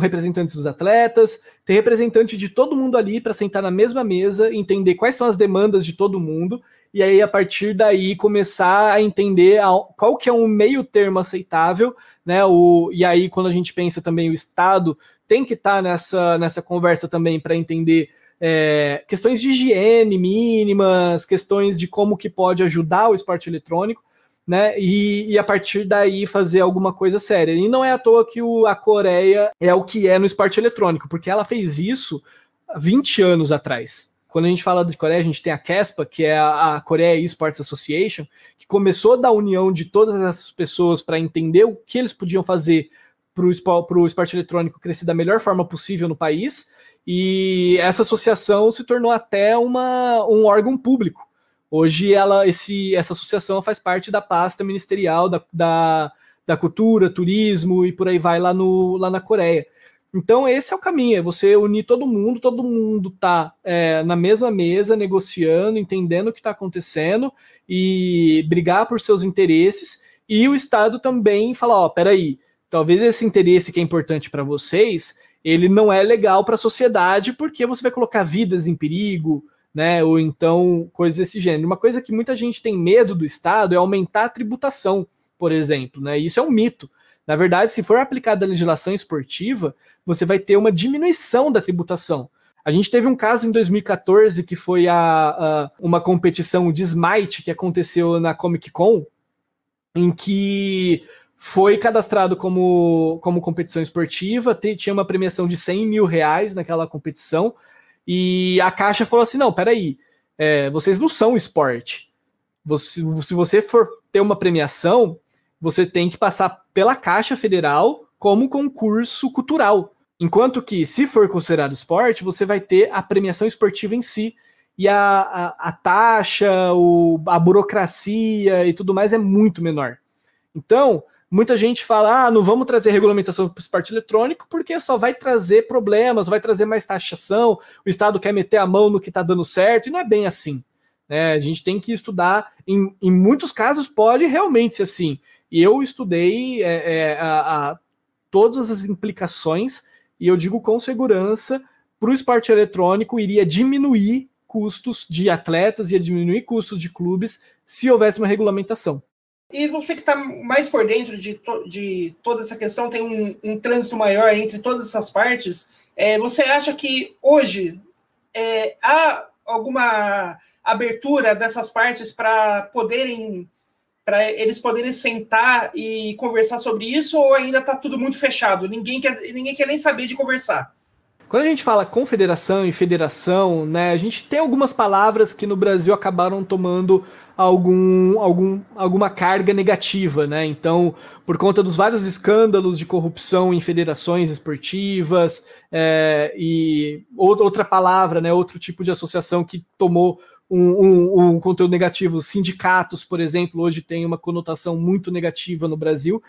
representantes dos atletas, ter representante de todo mundo ali para sentar na mesma mesa, entender quais são as demandas de todo mundo e aí a partir daí começar a entender qual que é um meio termo aceitável, né? O, e aí quando a gente pensa também o Estado tem que estar tá nessa, nessa conversa também para entender é, questões de higiene mínimas, questões de como que pode ajudar o esporte eletrônico, né? E, e, a partir daí fazer alguma coisa séria. E não é à toa que o, a Coreia é o que é no esporte eletrônico, porque ela fez isso 20 anos atrás. Quando a gente fala de Coreia, a gente tem a CESPA, que é a, a Coreia Esports Association, que começou da união de todas essas pessoas para entender o que eles podiam fazer para o esporte eletrônico crescer da melhor forma possível no país e essa associação se tornou até uma, um órgão público. Hoje ela, esse, essa associação faz parte da pasta ministerial da, da, da cultura, turismo e por aí vai lá, no, lá na Coreia. Então esse é o caminho, é você unir todo mundo, todo mundo tá é, na mesma mesa, negociando, entendendo o que está acontecendo e brigar por seus interesses, e o Estado também falar, ó, peraí, talvez esse interesse que é importante para vocês, ele não é legal para a sociedade porque você vai colocar vidas em perigo, né? Ou então coisas desse gênero. Uma coisa que muita gente tem medo do Estado é aumentar a tributação, por exemplo, né? Isso é um mito. Na verdade, se for aplicada a legislação esportiva, você vai ter uma diminuição da tributação. A gente teve um caso em 2014 que foi a, a, uma competição de Smite que aconteceu na Comic Con, em que foi cadastrado como, como competição esportiva, tinha uma premiação de 100 mil reais naquela competição, e a Caixa falou assim: não, peraí, é, vocês não são esporte. Você, se você for ter uma premiação, você tem que passar pela Caixa Federal como concurso cultural. Enquanto que, se for considerado esporte, você vai ter a premiação esportiva em si. E a, a, a taxa, o, a burocracia e tudo mais é muito menor. Então, Muita gente fala, ah, não vamos trazer regulamentação para o esporte eletrônico porque só vai trazer problemas, vai trazer mais taxação, o Estado quer meter a mão no que está dando certo, e não é bem assim. Né? A gente tem que estudar, em, em muitos casos pode realmente ser assim. E eu estudei é, é, a, a, todas as implicações, e eu digo com segurança, para o esporte eletrônico iria diminuir custos de atletas, ia diminuir custos de clubes se houvesse uma regulamentação. E você que está mais por dentro de, to de toda essa questão, tem um, um, trânsito maior entre todas essas partes, é, você acha que hoje é, há alguma abertura dessas partes para poderem para eles poderem sentar e conversar sobre isso ou ainda está tudo muito fechado? Ninguém quer, ninguém quer nem saber de conversar. Quando a gente fala confederação e federação, né, a gente tem algumas palavras que no Brasil acabaram tomando algum, algum, alguma carga negativa, né? Então, por conta dos vários escândalos de corrupção em federações esportivas é, e outra palavra, né? Outro tipo de associação que tomou um, um, um, conteúdo negativo. Sindicatos, por exemplo, hoje tem uma conotação muito negativa no Brasil,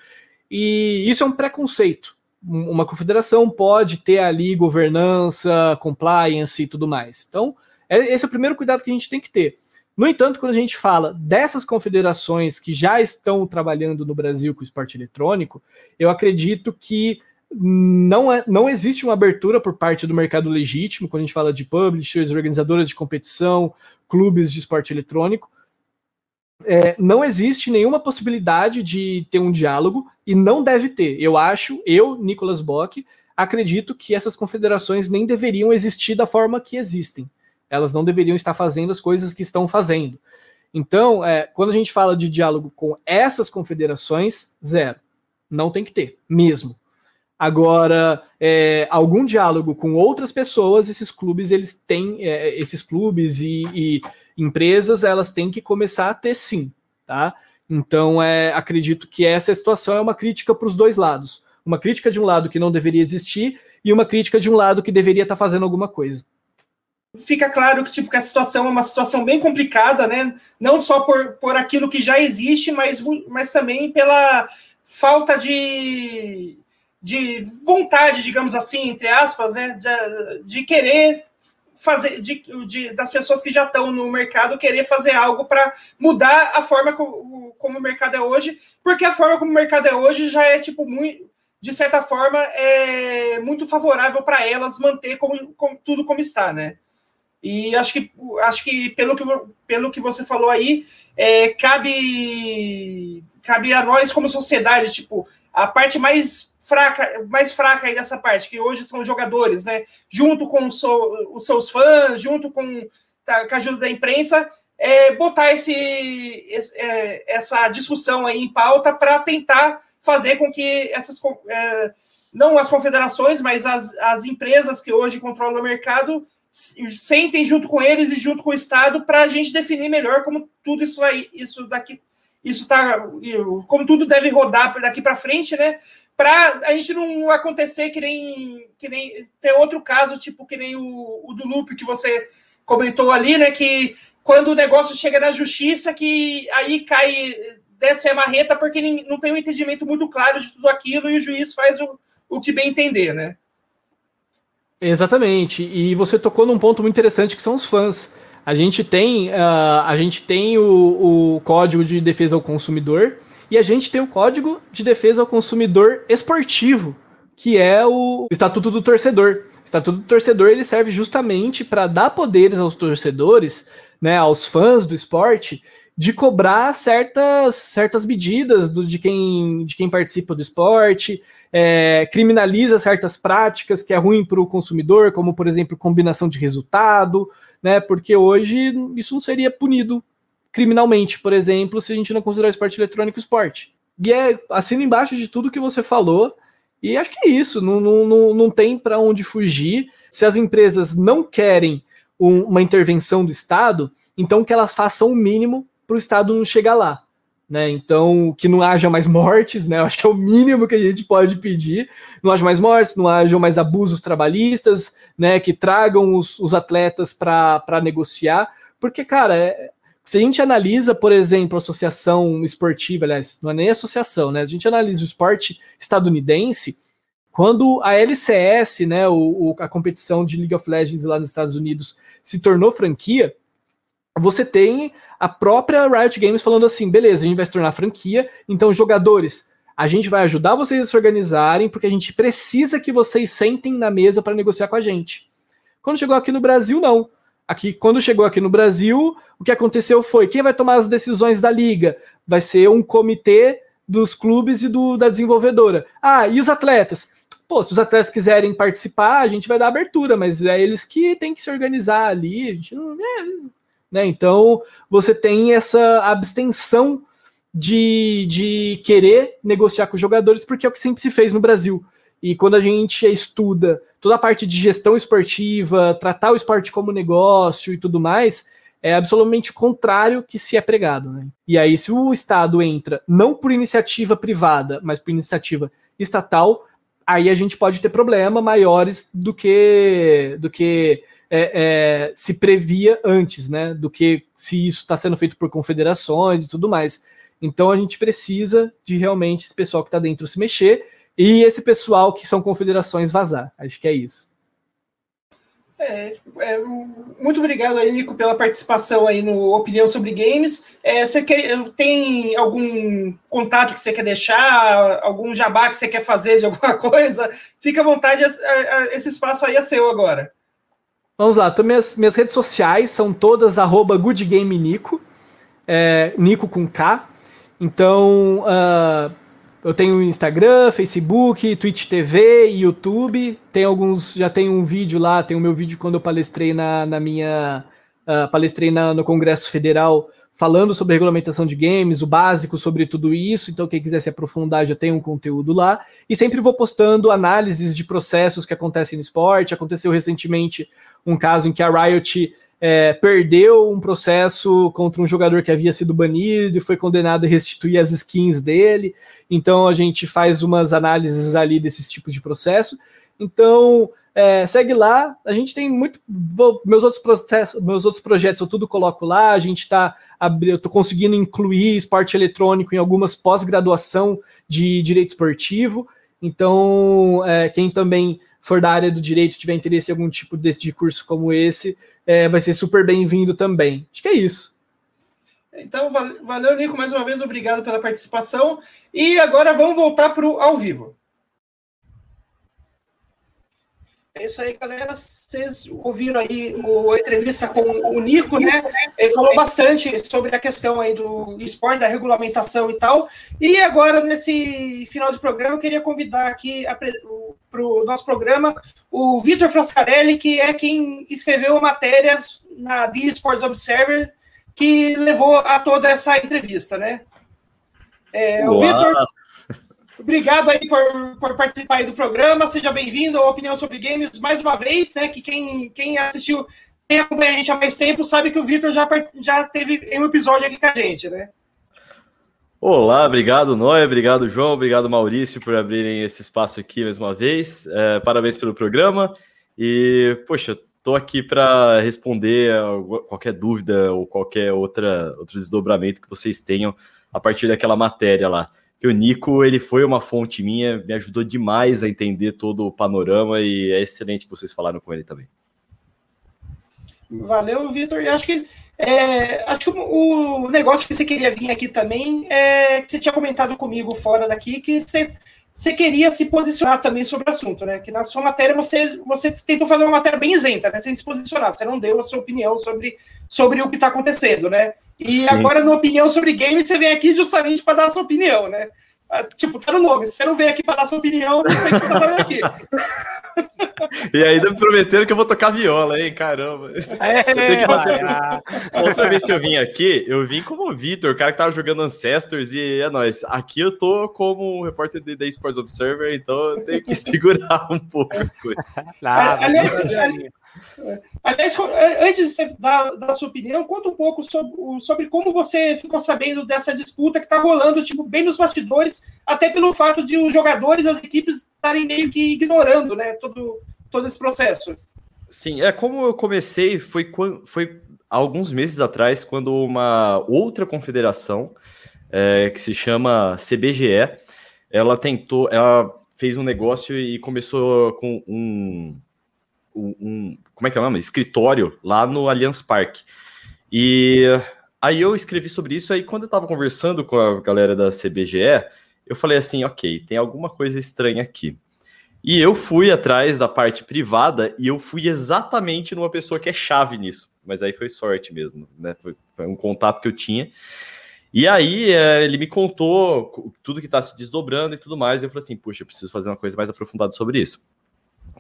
e isso é um preconceito. Uma confederação pode ter ali governança, compliance e tudo mais. Então, é, esse é o primeiro cuidado que a gente tem que ter. No entanto, quando a gente fala dessas confederações que já estão trabalhando no Brasil com esporte eletrônico, eu acredito que não, é, não existe uma abertura por parte do mercado legítimo, quando a gente fala de publishers, organizadoras de competição, clubes de esporte eletrônico. É, não existe nenhuma possibilidade de ter um diálogo e não deve ter. Eu acho, eu, Nicolas Bock, acredito que essas confederações nem deveriam existir da forma que existem elas não deveriam estar fazendo as coisas que estão fazendo. Então, é, quando a gente fala de diálogo com essas confederações, zero. Não tem que ter, mesmo. Agora, é, algum diálogo com outras pessoas, esses clubes, eles têm, é, esses clubes e, e, empresas, elas têm que começar a ter sim, tá? Então, é, acredito que essa situação é uma crítica para os dois lados. Uma crítica de um lado que não deveria existir e uma crítica de um lado que deveria estar fazendo alguma coisa. Fica claro que, tipo, que a situação é uma situação bem complicada, né? Não só por, por aquilo que já existe, mas, mas também pela falta de, de vontade, digamos assim, entre aspas, né? De, de querer fazer de, de, das pessoas que já estão no mercado querer fazer algo para mudar a forma como, como, o mercado é hoje, porque a forma como o mercado é hoje já é tipo muito, de certa forma, é muito favorável para elas manter como, como, tudo como está, né? E acho que acho que pelo que, pelo que você falou aí, é, cabe cabe a nós como sociedade, tipo, a parte mais fraca, mais fraca aí dessa parte, que hoje são jogadores, né? Junto com os seus fãs, junto com, tá, com a ajuda da imprensa, é, botar esse, é, essa discussão aí em pauta para tentar fazer com que essas é, não as confederações, mas as, as empresas que hoje controlam o mercado sentem junto com eles e junto com o Estado para a gente definir melhor como tudo isso aí, isso daqui, isso tá, como tudo deve rodar daqui para frente, né? para a gente não acontecer que nem, que nem ter outro caso, tipo que nem o, o do Lupe que você comentou ali, né? Que quando o negócio chega na justiça, que aí cai, desce a marreta, porque não tem um entendimento muito claro de tudo aquilo e o juiz faz o, o que bem entender, né? Exatamente. E você tocou num ponto muito interessante que são os fãs. A gente tem, uh, a gente tem o, o Código de Defesa ao Consumidor, e a gente tem o Código de Defesa ao Consumidor Esportivo, que é o Estatuto do Torcedor. O Estatuto do Torcedor ele serve justamente para dar poderes aos torcedores, né, aos fãs do esporte, de cobrar certas, certas medidas do, de, quem, de quem participa do esporte, é, criminaliza certas práticas que é ruim para o consumidor, como por exemplo combinação de resultado, né? Porque hoje isso não seria punido criminalmente, por exemplo, se a gente não considerar o esporte eletrônico esporte. E é assina embaixo de tudo que você falou. E acho que é isso, não, não, não tem para onde fugir. Se as empresas não querem um, uma intervenção do Estado, então que elas façam o mínimo para o Estado não chegar lá. Né? Então, que não haja mais mortes, né? Eu acho que é o mínimo que a gente pode pedir. Não haja mais mortes, não haja mais abusos trabalhistas, né? Que tragam os, os atletas para negociar. Porque, cara, é, se a gente analisa, por exemplo, a associação esportiva, aliás, não é nem associação, né? A gente analisa o esporte estadunidense, quando a LCS, né, o, o, a competição de League of Legends lá nos Estados Unidos, se tornou franquia, você tem a própria Riot Games falando assim: beleza, a gente vai se tornar franquia, então, jogadores, a gente vai ajudar vocês a se organizarem, porque a gente precisa que vocês sentem na mesa para negociar com a gente. Quando chegou aqui no Brasil, não. Aqui, quando chegou aqui no Brasil, o que aconteceu foi: quem vai tomar as decisões da liga? Vai ser um comitê dos clubes e do, da desenvolvedora. Ah, e os atletas? Pô, se os atletas quiserem participar, a gente vai dar abertura, mas é eles que têm que se organizar ali. A gente não. É, né? Então, você tem essa abstenção de, de querer negociar com os jogadores, porque é o que sempre se fez no Brasil. E quando a gente estuda toda a parte de gestão esportiva, tratar o esporte como negócio e tudo mais, é absolutamente o contrário que se é pregado. Né? E aí, se o Estado entra não por iniciativa privada, mas por iniciativa estatal, aí a gente pode ter problemas maiores do que do que é, é, se previa antes, né? Do que se isso está sendo feito por confederações e tudo mais. Então a gente precisa de realmente esse pessoal que está dentro se mexer e esse pessoal que são confederações vazar. Acho que é isso. É, é, muito obrigado aí, Nico, pela participação aí no Opinião sobre Games. É, você quer, tem algum contato que você quer deixar, algum jabá que você quer fazer de alguma coisa? Fica à vontade, esse espaço aí é seu agora. Vamos lá, então minhas, minhas redes sociais são todas arroba goodgamenico, é, Nico com K. Então, uh, eu tenho Instagram, Facebook, Twitch TV, YouTube. Tem alguns, já tem um vídeo lá, tem o meu vídeo quando eu palestrei na, na minha. Uh, palestrei na, no Congresso Federal falando sobre regulamentação de games, o básico sobre tudo isso. Então, quem quiser se aprofundar já tem um conteúdo lá. E sempre vou postando análises de processos que acontecem no esporte. Aconteceu recentemente um caso em que a Riot é, perdeu um processo contra um jogador que havia sido banido e foi condenado a restituir as skins dele. Então a gente faz umas análises ali desses tipos de processo. Então É, segue lá. A gente tem muito. Vou, meus, outros processos, meus outros projetos eu tudo coloco lá. A gente está. Eu estou conseguindo incluir esporte eletrônico em algumas pós-graduação de direito esportivo. Então, é, quem também for da área do direito tiver interesse em algum tipo desse de curso como esse, é, vai ser super bem-vindo também. Acho que é isso. Então, valeu, Nico, mais uma vez, obrigado pela participação. E agora vamos voltar para o ao vivo. É isso aí, galera. Vocês ouviram aí a entrevista com o Nico, né? Ele falou bastante sobre a questão aí do esporte, da regulamentação e tal. E agora, nesse final de programa, eu queria convidar aqui para o nosso programa o Vitor Frascarelli, que é quem escreveu a matéria na The Sports Observer, que levou a toda essa entrevista, né? É, o Vitor Obrigado aí por, por participar aí do programa. Seja bem-vindo ao Opinião sobre Games mais uma vez, né? Que quem, quem assistiu, quem acompanha a gente há mais tempo, sabe que o Vitor já, já teve um episódio aqui com a gente, né? Olá, obrigado, Noé, obrigado, João, obrigado, Maurício, por abrirem esse espaço aqui mais uma vez. É, parabéns pelo programa. E, poxa, estou aqui para responder qualquer dúvida ou qualquer outra, outro desdobramento que vocês tenham a partir daquela matéria lá que o Nico ele foi uma fonte minha, me ajudou demais a entender todo o panorama e é excelente que vocês falaram com ele também. Valeu, Vitor. Acho que é, acho que o, negócio que você queria vir aqui também é que você tinha comentado comigo fora daqui que você, você queria se posicionar também sobre o assunto, né? Que na sua matéria você, você tentou fazer uma matéria bem isenta, né? Sem se posicionar, você não deu a sua opinião sobre, sobre o que está acontecendo, né? E Sim. agora, na opinião sobre games, você vem aqui justamente para dar a sua opinião, né? Ah, tipo, tá no nome. Se você não vem aqui para dar sua opinião, não sei o que tá falando aqui. e ainda me prometeram que eu vou tocar viola, hein? Caramba. É, que bater... Outra vez que eu vim aqui, eu vim como o Vitor, o cara que tava jogando Ancestors, e é nóis. Aqui eu tô como repórter da Sports Observer, então eu tenho que segurar um pouco as coisas. Nada, aliás, Aliás, antes de dar, dar sua opinião, conta um pouco sobre, sobre como você ficou sabendo dessa disputa que está rolando, tipo, bem nos bastidores, até pelo fato de os jogadores, as equipes estarem meio que ignorando, né, todo, todo esse processo. Sim, é como eu comecei, foi, foi alguns meses atrás, quando uma outra confederação, é, que se chama CBGE, ela tentou, ela fez um negócio e começou com um um, como é que é o nome? Escritório lá no Allianz Parque. E aí eu escrevi sobre isso, aí quando eu estava conversando com a galera da CBGE, eu falei assim, ok, tem alguma coisa estranha aqui. E eu fui atrás da parte privada e eu fui exatamente numa pessoa que é chave nisso. Mas aí foi sorte mesmo, né? Foi, foi um contato que eu tinha. E aí é, ele me contou tudo que está se desdobrando e tudo mais. E eu falei assim, puxa, eu preciso fazer uma coisa mais aprofundada sobre isso.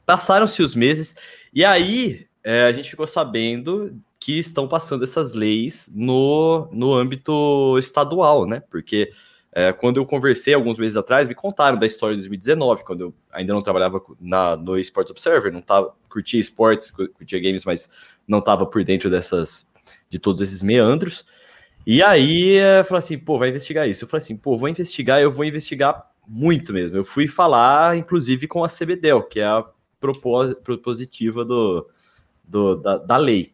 Passaram-se os meses e aí é, a gente ficou sabendo que estão passando essas leis no, no âmbito estadual, né? Porque é, quando eu conversei alguns meses atrás, me contaram da história de 2019, quando eu ainda não trabalhava na, no Sports Observer, não tava, curtia esportes, curtia games, mas não estava por dentro dessas de todos esses meandros. E aí eu falei assim, pô, vai investigar isso. Eu falei assim, pô, vou investigar, eu vou investigar muito mesmo. Eu fui falar, inclusive, com a CBDEL, que é a propositiva do, do da, da, lei.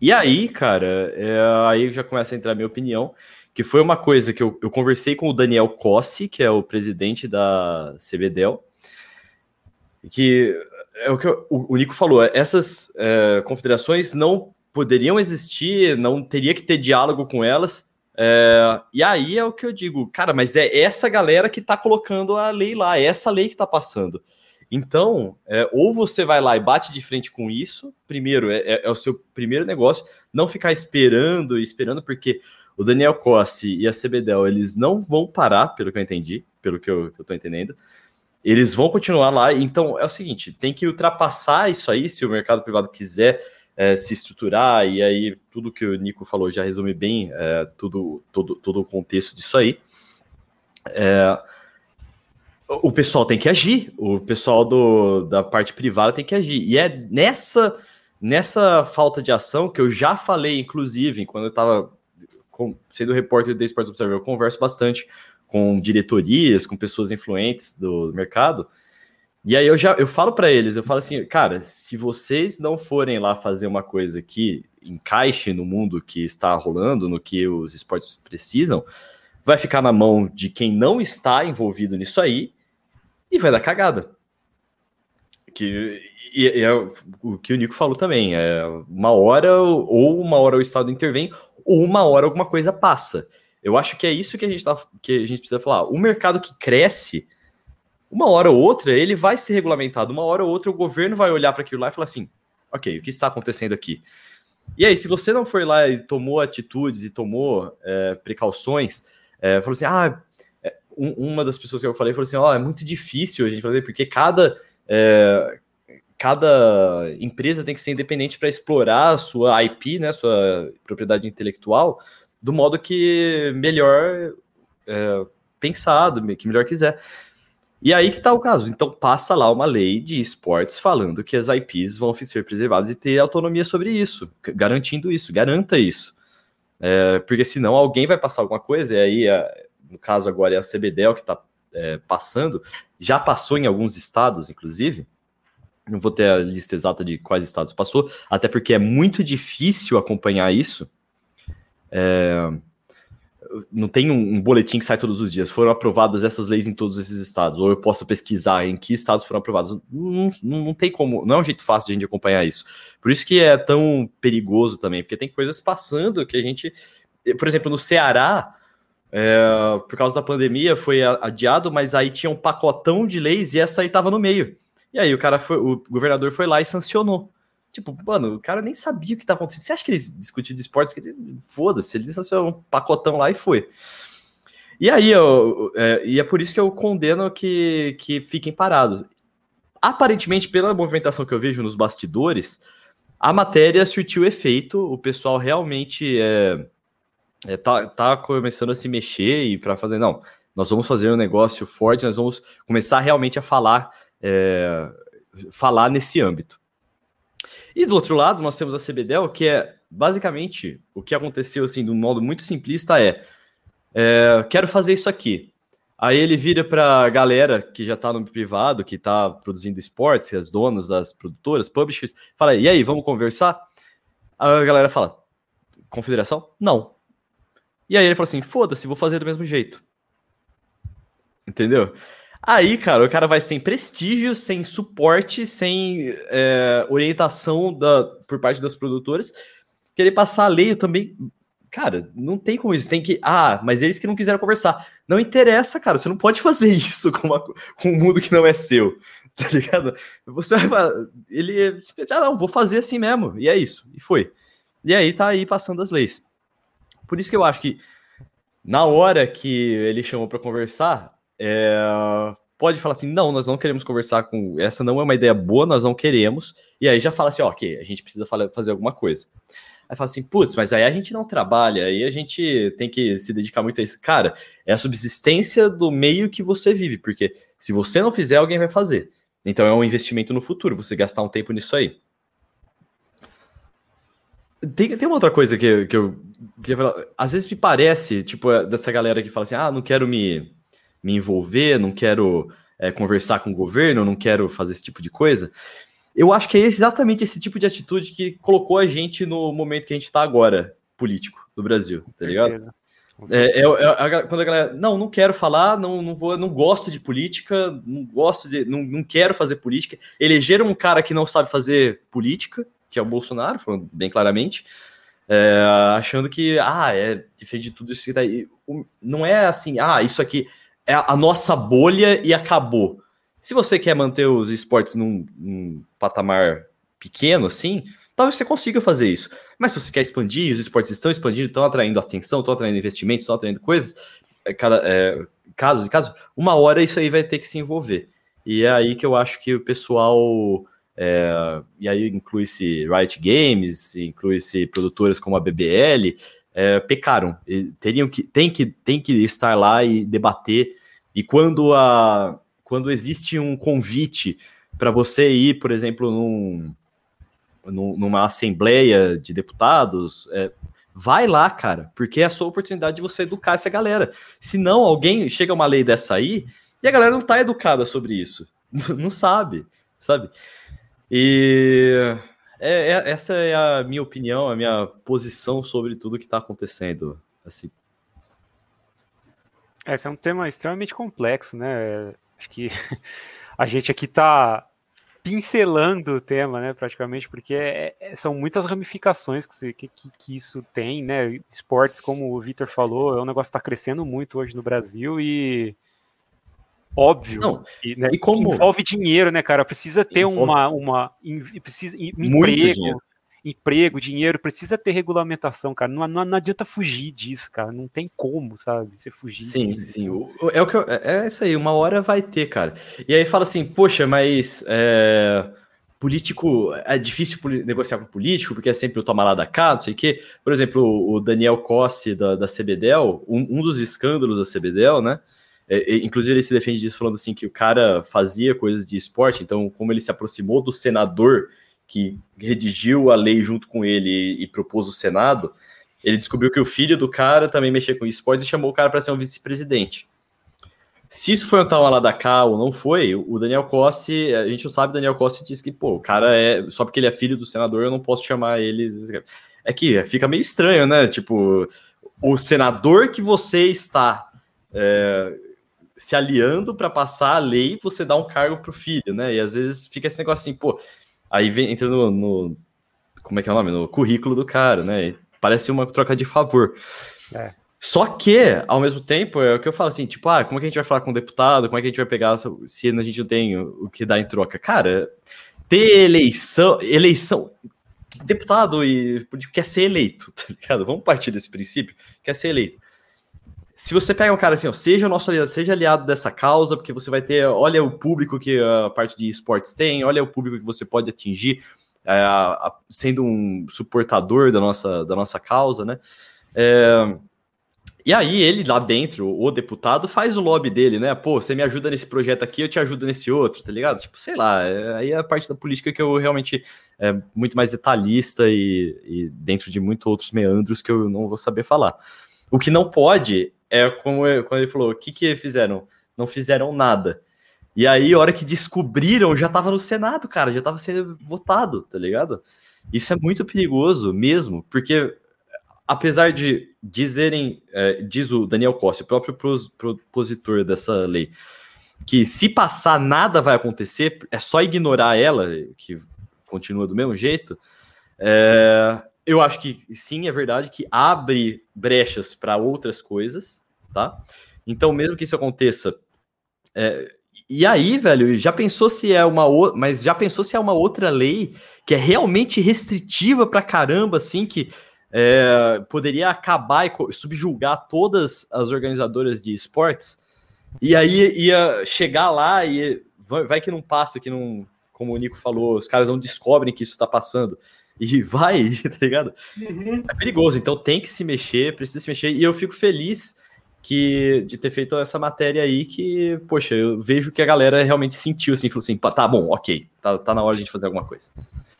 E aí, cara, é, aí já começa a entrar a minha opinião, que foi uma coisa que eu, eu conversei com o Daniel Cossi, que é o presidente da CBDEL, que é o que eu, o, Nico falou, essas é, confederações não poderiam existir, não teria que ter diálogo com elas, é, e aí é o que eu digo, cara, mas é essa galera que tá colocando a lei lá, é essa lei que tá passando. Então, é, ou você vai lá e bate de frente com isso, primeiro, é, é, é o seu primeiro negócio, não ficar esperando e esperando, porque o Daniel Cossi e a CBDEL, eles não vão parar, pelo que eu entendi, pelo que eu, tô entendendo, eles vão continuar lá, então é o seguinte, tem que ultrapassar isso aí, se o mercado privado quiser é, se estruturar, e aí tudo que o Nico falou já resume bem é, tudo, todo, todo o contexto disso aí, é, o pessoal tem que agir, o pessoal do, da parte privada tem que agir. E é nessa nessa falta de ação que eu já falei, inclusive, quando eu estava sendo repórter da Sports Observer, eu converso bastante com diretorias, com pessoas influentes do mercado, E aí eu já eu falo para eles, eu falo assim, cara, se vocês não forem lá fazer uma coisa que encaixe no mundo que está rolando, no que os esportes precisam, vai ficar na mão de quem não está envolvido nisso aí e vai dar cagada. Que e, e é o que o Nico falou também, é uma hora ou uma hora o Estado intervém ou uma hora alguma coisa passa. Eu acho que é isso que a gente tá, que a gente precisa falar. O mercado que cresce uma hora ou outra ele vai ser regulamentado, uma hora ou outra o governo vai olhar para aquilo lá e falar assim: ok, o que está acontecendo aqui? E aí, se você não foi lá e tomou atitudes e tomou é, precauções, é, falou assim: ah, é, um, uma das pessoas que eu falei falou assim: ó, oh, é muito difícil a gente fazer, porque cada. É, cada empresa tem que ser independente para explorar a sua IP, né, sua propriedade intelectual, do modo que melhor é, pensado, que melhor quiser. E aí que está o caso. Então passa lá uma lei de esportes falando que as IPs vão ser preservadas e ter autonomia sobre isso, garantindo isso, garanta isso. É, porque senão alguém vai passar alguma coisa, e aí, é, no caso agora é a CBDEL que está é, passando, já passou em alguns estados, inclusive. Não vou ter a lista exata de quais estados passou, até porque é muito difícil acompanhar isso. É, não tem um, um, boletim que sai todos os dias. Foram aprovadas essas leis em todos esses estados. Ou eu posso pesquisar em que estados foram aprovados. Não, não, não, tem como, não é um jeito fácil de a gente acompanhar isso. Por isso que é tão perigoso também, porque tem coisas passando que a gente. Por exemplo, no Ceará, é, por causa da pandemia, foi adiado, mas aí tinha um pacotão de leis e essa aí tava no meio. E aí o cara foi, o governador foi lá e sancionou. Tipo, mano, o cara nem sabia o que estava acontecendo. Você acha que eles discutiam de esportes? Foda-se, ele lançou um pacotão lá e foi. E aí, eu, é, e é por isso que eu condeno que, que fiquem parados. Aparentemente, pela movimentação que eu vejo nos bastidores, a matéria surtiu efeito, o pessoal realmente é, é, tá, tá começando a se mexer e para fazer, não, nós vamos fazer um negócio forte, nós vamos começar realmente a falar, é, falar nesse âmbito. E do outro lado, nós temos a CBDEL, que é basicamente o que aconteceu assim, de um modo muito simplista: é, é quero fazer isso aqui. Aí ele vira para a galera que já está no privado, que está produzindo esportes, as donas das produtoras, publishers, fala: e aí, vamos conversar? A galera fala: confederação? Não. E aí ele fala assim: foda-se, vou fazer do mesmo jeito. Entendeu? Aí, cara, o cara vai sem prestígio, sem suporte, sem é, orientação da, por parte das produtoras. Querer passar a lei também. Cara, não tem como isso. Tem que. Ah, mas eles que não quiseram conversar. Não interessa, cara. Você não pode fazer isso com, uma, com um mundo que não é seu. Tá ligado? Você vai. Ele. Ah, não, vou fazer assim mesmo. E é isso. E foi. E aí tá aí passando as leis. Por isso que eu acho que na hora que ele chamou para conversar, é, pode falar assim: não, nós não queremos conversar com. Essa não é uma ideia boa, nós não queremos. E aí já fala assim: ó, ok, a gente precisa fazer alguma coisa. Aí fala assim: putz, mas aí a gente não trabalha, aí a gente tem que se dedicar muito a isso. Cara, é a subsistência do meio que você vive, porque se você não fizer, alguém vai fazer. Então é um investimento no futuro, você gastar um tempo nisso aí. Tem, tem uma outra coisa que, que eu queria falar. Às vezes me parece, tipo, dessa galera que fala assim: ah, não quero me me envolver, não quero é, conversar com o governo, não quero fazer esse tipo de coisa. Eu acho que é exatamente esse tipo de atitude que colocou a gente no momento que a gente está agora, político, do Brasil, tá ligado? É, é, é, quando a galera, não, não quero falar, não, não vou, não gosto de política, não gosto de, não, não quero fazer política. Elegeram um cara que não sabe fazer política, que é o Bolsonaro, falando bem claramente, é, achando que, ah, é, defende tudo isso que tá aí. Não é assim, ah, isso aqui, é a nossa bolha e acabou. Se você quer manter os esportes num, num, patamar pequeno, assim, talvez você consiga fazer isso. Mas se você quer expandir, os esportes estão expandindo, estão atraindo atenção, estão atraindo investimentos, estão atraindo coisas, é, cada, é, casos e casos, uma hora isso aí vai ter que se envolver. E é aí que eu acho que o pessoal. É, e aí inclui-se Riot Games, inclui-se produtoras como a BBL, é, pecaram. Teriam que, tem, que, tem que estar lá e debater. E quando, a, quando existe um convite para você ir, por exemplo, num, num, numa assembleia de deputados, é, vai lá, cara, porque é a sua oportunidade de você educar essa galera. Se não, alguém chega uma lei dessa aí e a galera não está educada sobre isso. não sabe, sabe? E é, é, essa é a minha opinião, a minha posição sobre tudo que está acontecendo. Assim. Esse é um tema extremamente complexo, né? Acho que a gente aqui está pincelando o tema, né, praticamente, porque é, é, são muitas ramificações que, que, que, isso tem, né? Esportes, como o Vitor falou, é um negócio que está crescendo muito hoje no Brasil e óbvio. Não, e, né, e como envolve dinheiro, né, cara? Precisa ter envolve... uma, uma precisa, emprego, dinheiro. emprego, dinheiro, precisa ter regulamentação, cara. Não, não, não, adianta fugir disso, cara. Não tem como, sabe? Você fugir. Sim, disso. sim. O, é o que eu, é, é isso aí. Uma hora vai ter, cara. E aí fala assim, poxa, mas é, político é difícil negociar com político porque é sempre o toma lá da cá, não sei o quê. Por exemplo, o Daniel Cossi da, da CBDEL, um, um dos escândalos da CBDEL, né? É, inclusive, ele se defende disso falando assim que o cara fazia coisas de esporte, então, como ele se aproximou do senador que redigiu a lei junto com ele e, propôs o Senado, ele descobriu que o filho do cara também mexia com esportes e chamou o cara para ser um vice-presidente. Se isso foi um tal lá da cá ou não foi, o Daniel Cossi, a gente não sabe, Daniel Cossi disse que, pô, o cara é. Só porque ele é filho do senador, eu não posso chamar ele. É que fica meio estranho, né? Tipo, o senador que você está é, se aliando para passar a lei, você dá um cargo pro filho, né? E às vezes fica esse negócio assim, pô, aí vem entra no, no como é que é o nome? No currículo do cara, né? E parece uma troca de favor. É. Só que, ao mesmo tempo, é o que eu falo assim, tipo, ah, como é que a gente vai falar com o deputado? Como é que a gente vai pegar se a gente não tem o que dar em troca? Cara, ter eleição, eleição, deputado e quer ser eleito, tá ligado? Vamos partir desse princípio, quer ser eleito se você pega um cara assim, ó, seja nosso aliado, seja aliado dessa causa, porque você vai ter, olha o público que a parte de esportes tem, olha o público que você pode atingir é, a, sendo um suportador da nossa, da nossa causa, né? É, e aí ele lá dentro, o deputado, faz o lobby dele, né? Pô, você me ajuda nesse projeto aqui, eu te ajudo nesse outro, tá ligado? Tipo, sei lá, é, aí é a parte da política que eu realmente é muito mais detalhista e, e dentro de muitos outros meandros que eu não vou saber falar. O que não pode é como eu, quando ele falou, o que que fizeram? Não fizeram nada. E aí, a hora que descobriram, já tava no Senado, cara, já tava sendo votado, tá ligado? Isso é muito perigoso mesmo, porque apesar de dizerem, é, diz o Daniel Costa, o próprio propositor dessa lei, que se passar nada vai acontecer, é só ignorar ela, que continua do mesmo jeito. É, eu acho que sim, é verdade que abre brechas para outras coisas, tá? Então, mesmo que isso aconteça. É, e aí, velho, já pensou se é uma outra. Mas já pensou se é uma outra lei que é realmente restritiva pra caramba, assim, que é, poderia acabar e subjugar todas as organizadoras de esportes? E aí ia chegar lá e vai, vai que não passa, que não. Como o Nico falou, os caras não descobrem que isso tá passando e vai, tá ligado? Uhum. É perigoso, então tem que se mexer, precisa se mexer, e eu fico feliz que de ter feito essa matéria aí que, poxa, eu vejo que a galera realmente sentiu assim, falou assim, tá bom, ok, tá, tá na hora de a gente fazer alguma coisa.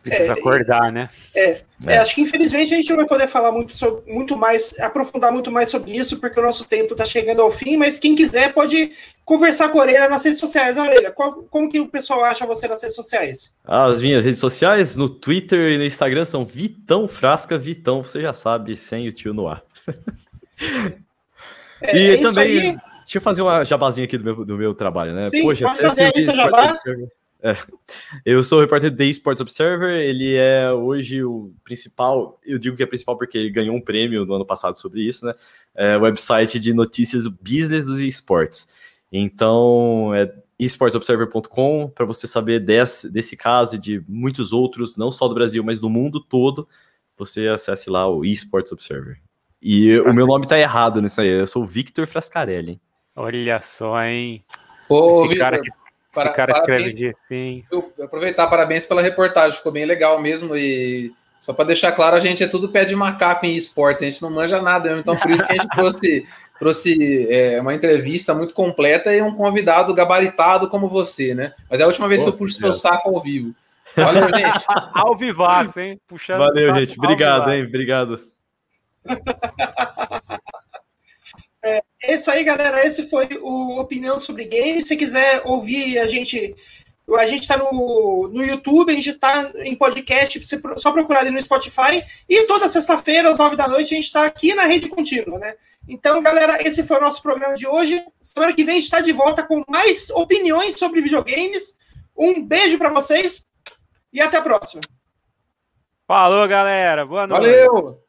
Precisa é, acordar, né? É, é, é, acho que infelizmente a gente não vai poder falar muito, sobre, muito mais, aprofundar muito mais sobre isso, porque o nosso tempo está chegando ao fim, mas quem quiser pode conversar com a Orelha nas redes sociais. Orelha, qual, como que o pessoal acha você nas redes sociais? As minhas redes sociais, no Twitter e no Instagram, são Vitão Frasca Vitão, você já sabe, sem o tio no ar. É, e é também, deixa eu fazer uma jabazinha aqui do meu, do meu trabalho, né? Sim, Poxa, pode fazer aí, jabá. É. Eu sou o repórter do The Sports Observer, ele é hoje o principal, eu digo que é principal porque ele ganhou um prêmio no ano passado sobre isso, né? É o website de notícias business dos esportes. Então, é esportsobserver.com para você saber desse, desse caso e de muitos outros, não só do Brasil, mas do mundo todo. Você acesse lá o eSports Observer. E o meu nome tá errado nisso aí. Eu sou o Victor Frascarelli. Olha só, hein? Ô, Esse Victor, cara que, para, esse cara escreve assim. Aproveitar, parabéns pela reportagem, ficou bem legal mesmo. E só para deixar claro, a gente é tudo pé de macaco em esportes, a gente não manja nada, mesmo, então por isso que a gente trouxe, trouxe é, uma entrevista muito completa e um convidado gabaritado como você, né? Mas é a última vez que eu puxo seu saco ao vivo. Valeu, gente. ao vivaço, hein? Puxando Valeu, gente. Obrigado, hein? Obrigado. É, isso aí, galera. Esse foi o Opinião sobre Games. Se quiser ouvir a gente A gente está no, no YouTube, a gente está em podcast, você só procurar ali no Spotify. E toda sexta-feira, às nove da noite, a gente está aqui na rede contínua, né? Então, galera, esse foi o nosso programa de hoje. Semana que vem a gente está de volta com mais opiniões sobre videogames. Um beijo para vocês e até a próxima. Falou, galera. Boa noite. Valeu!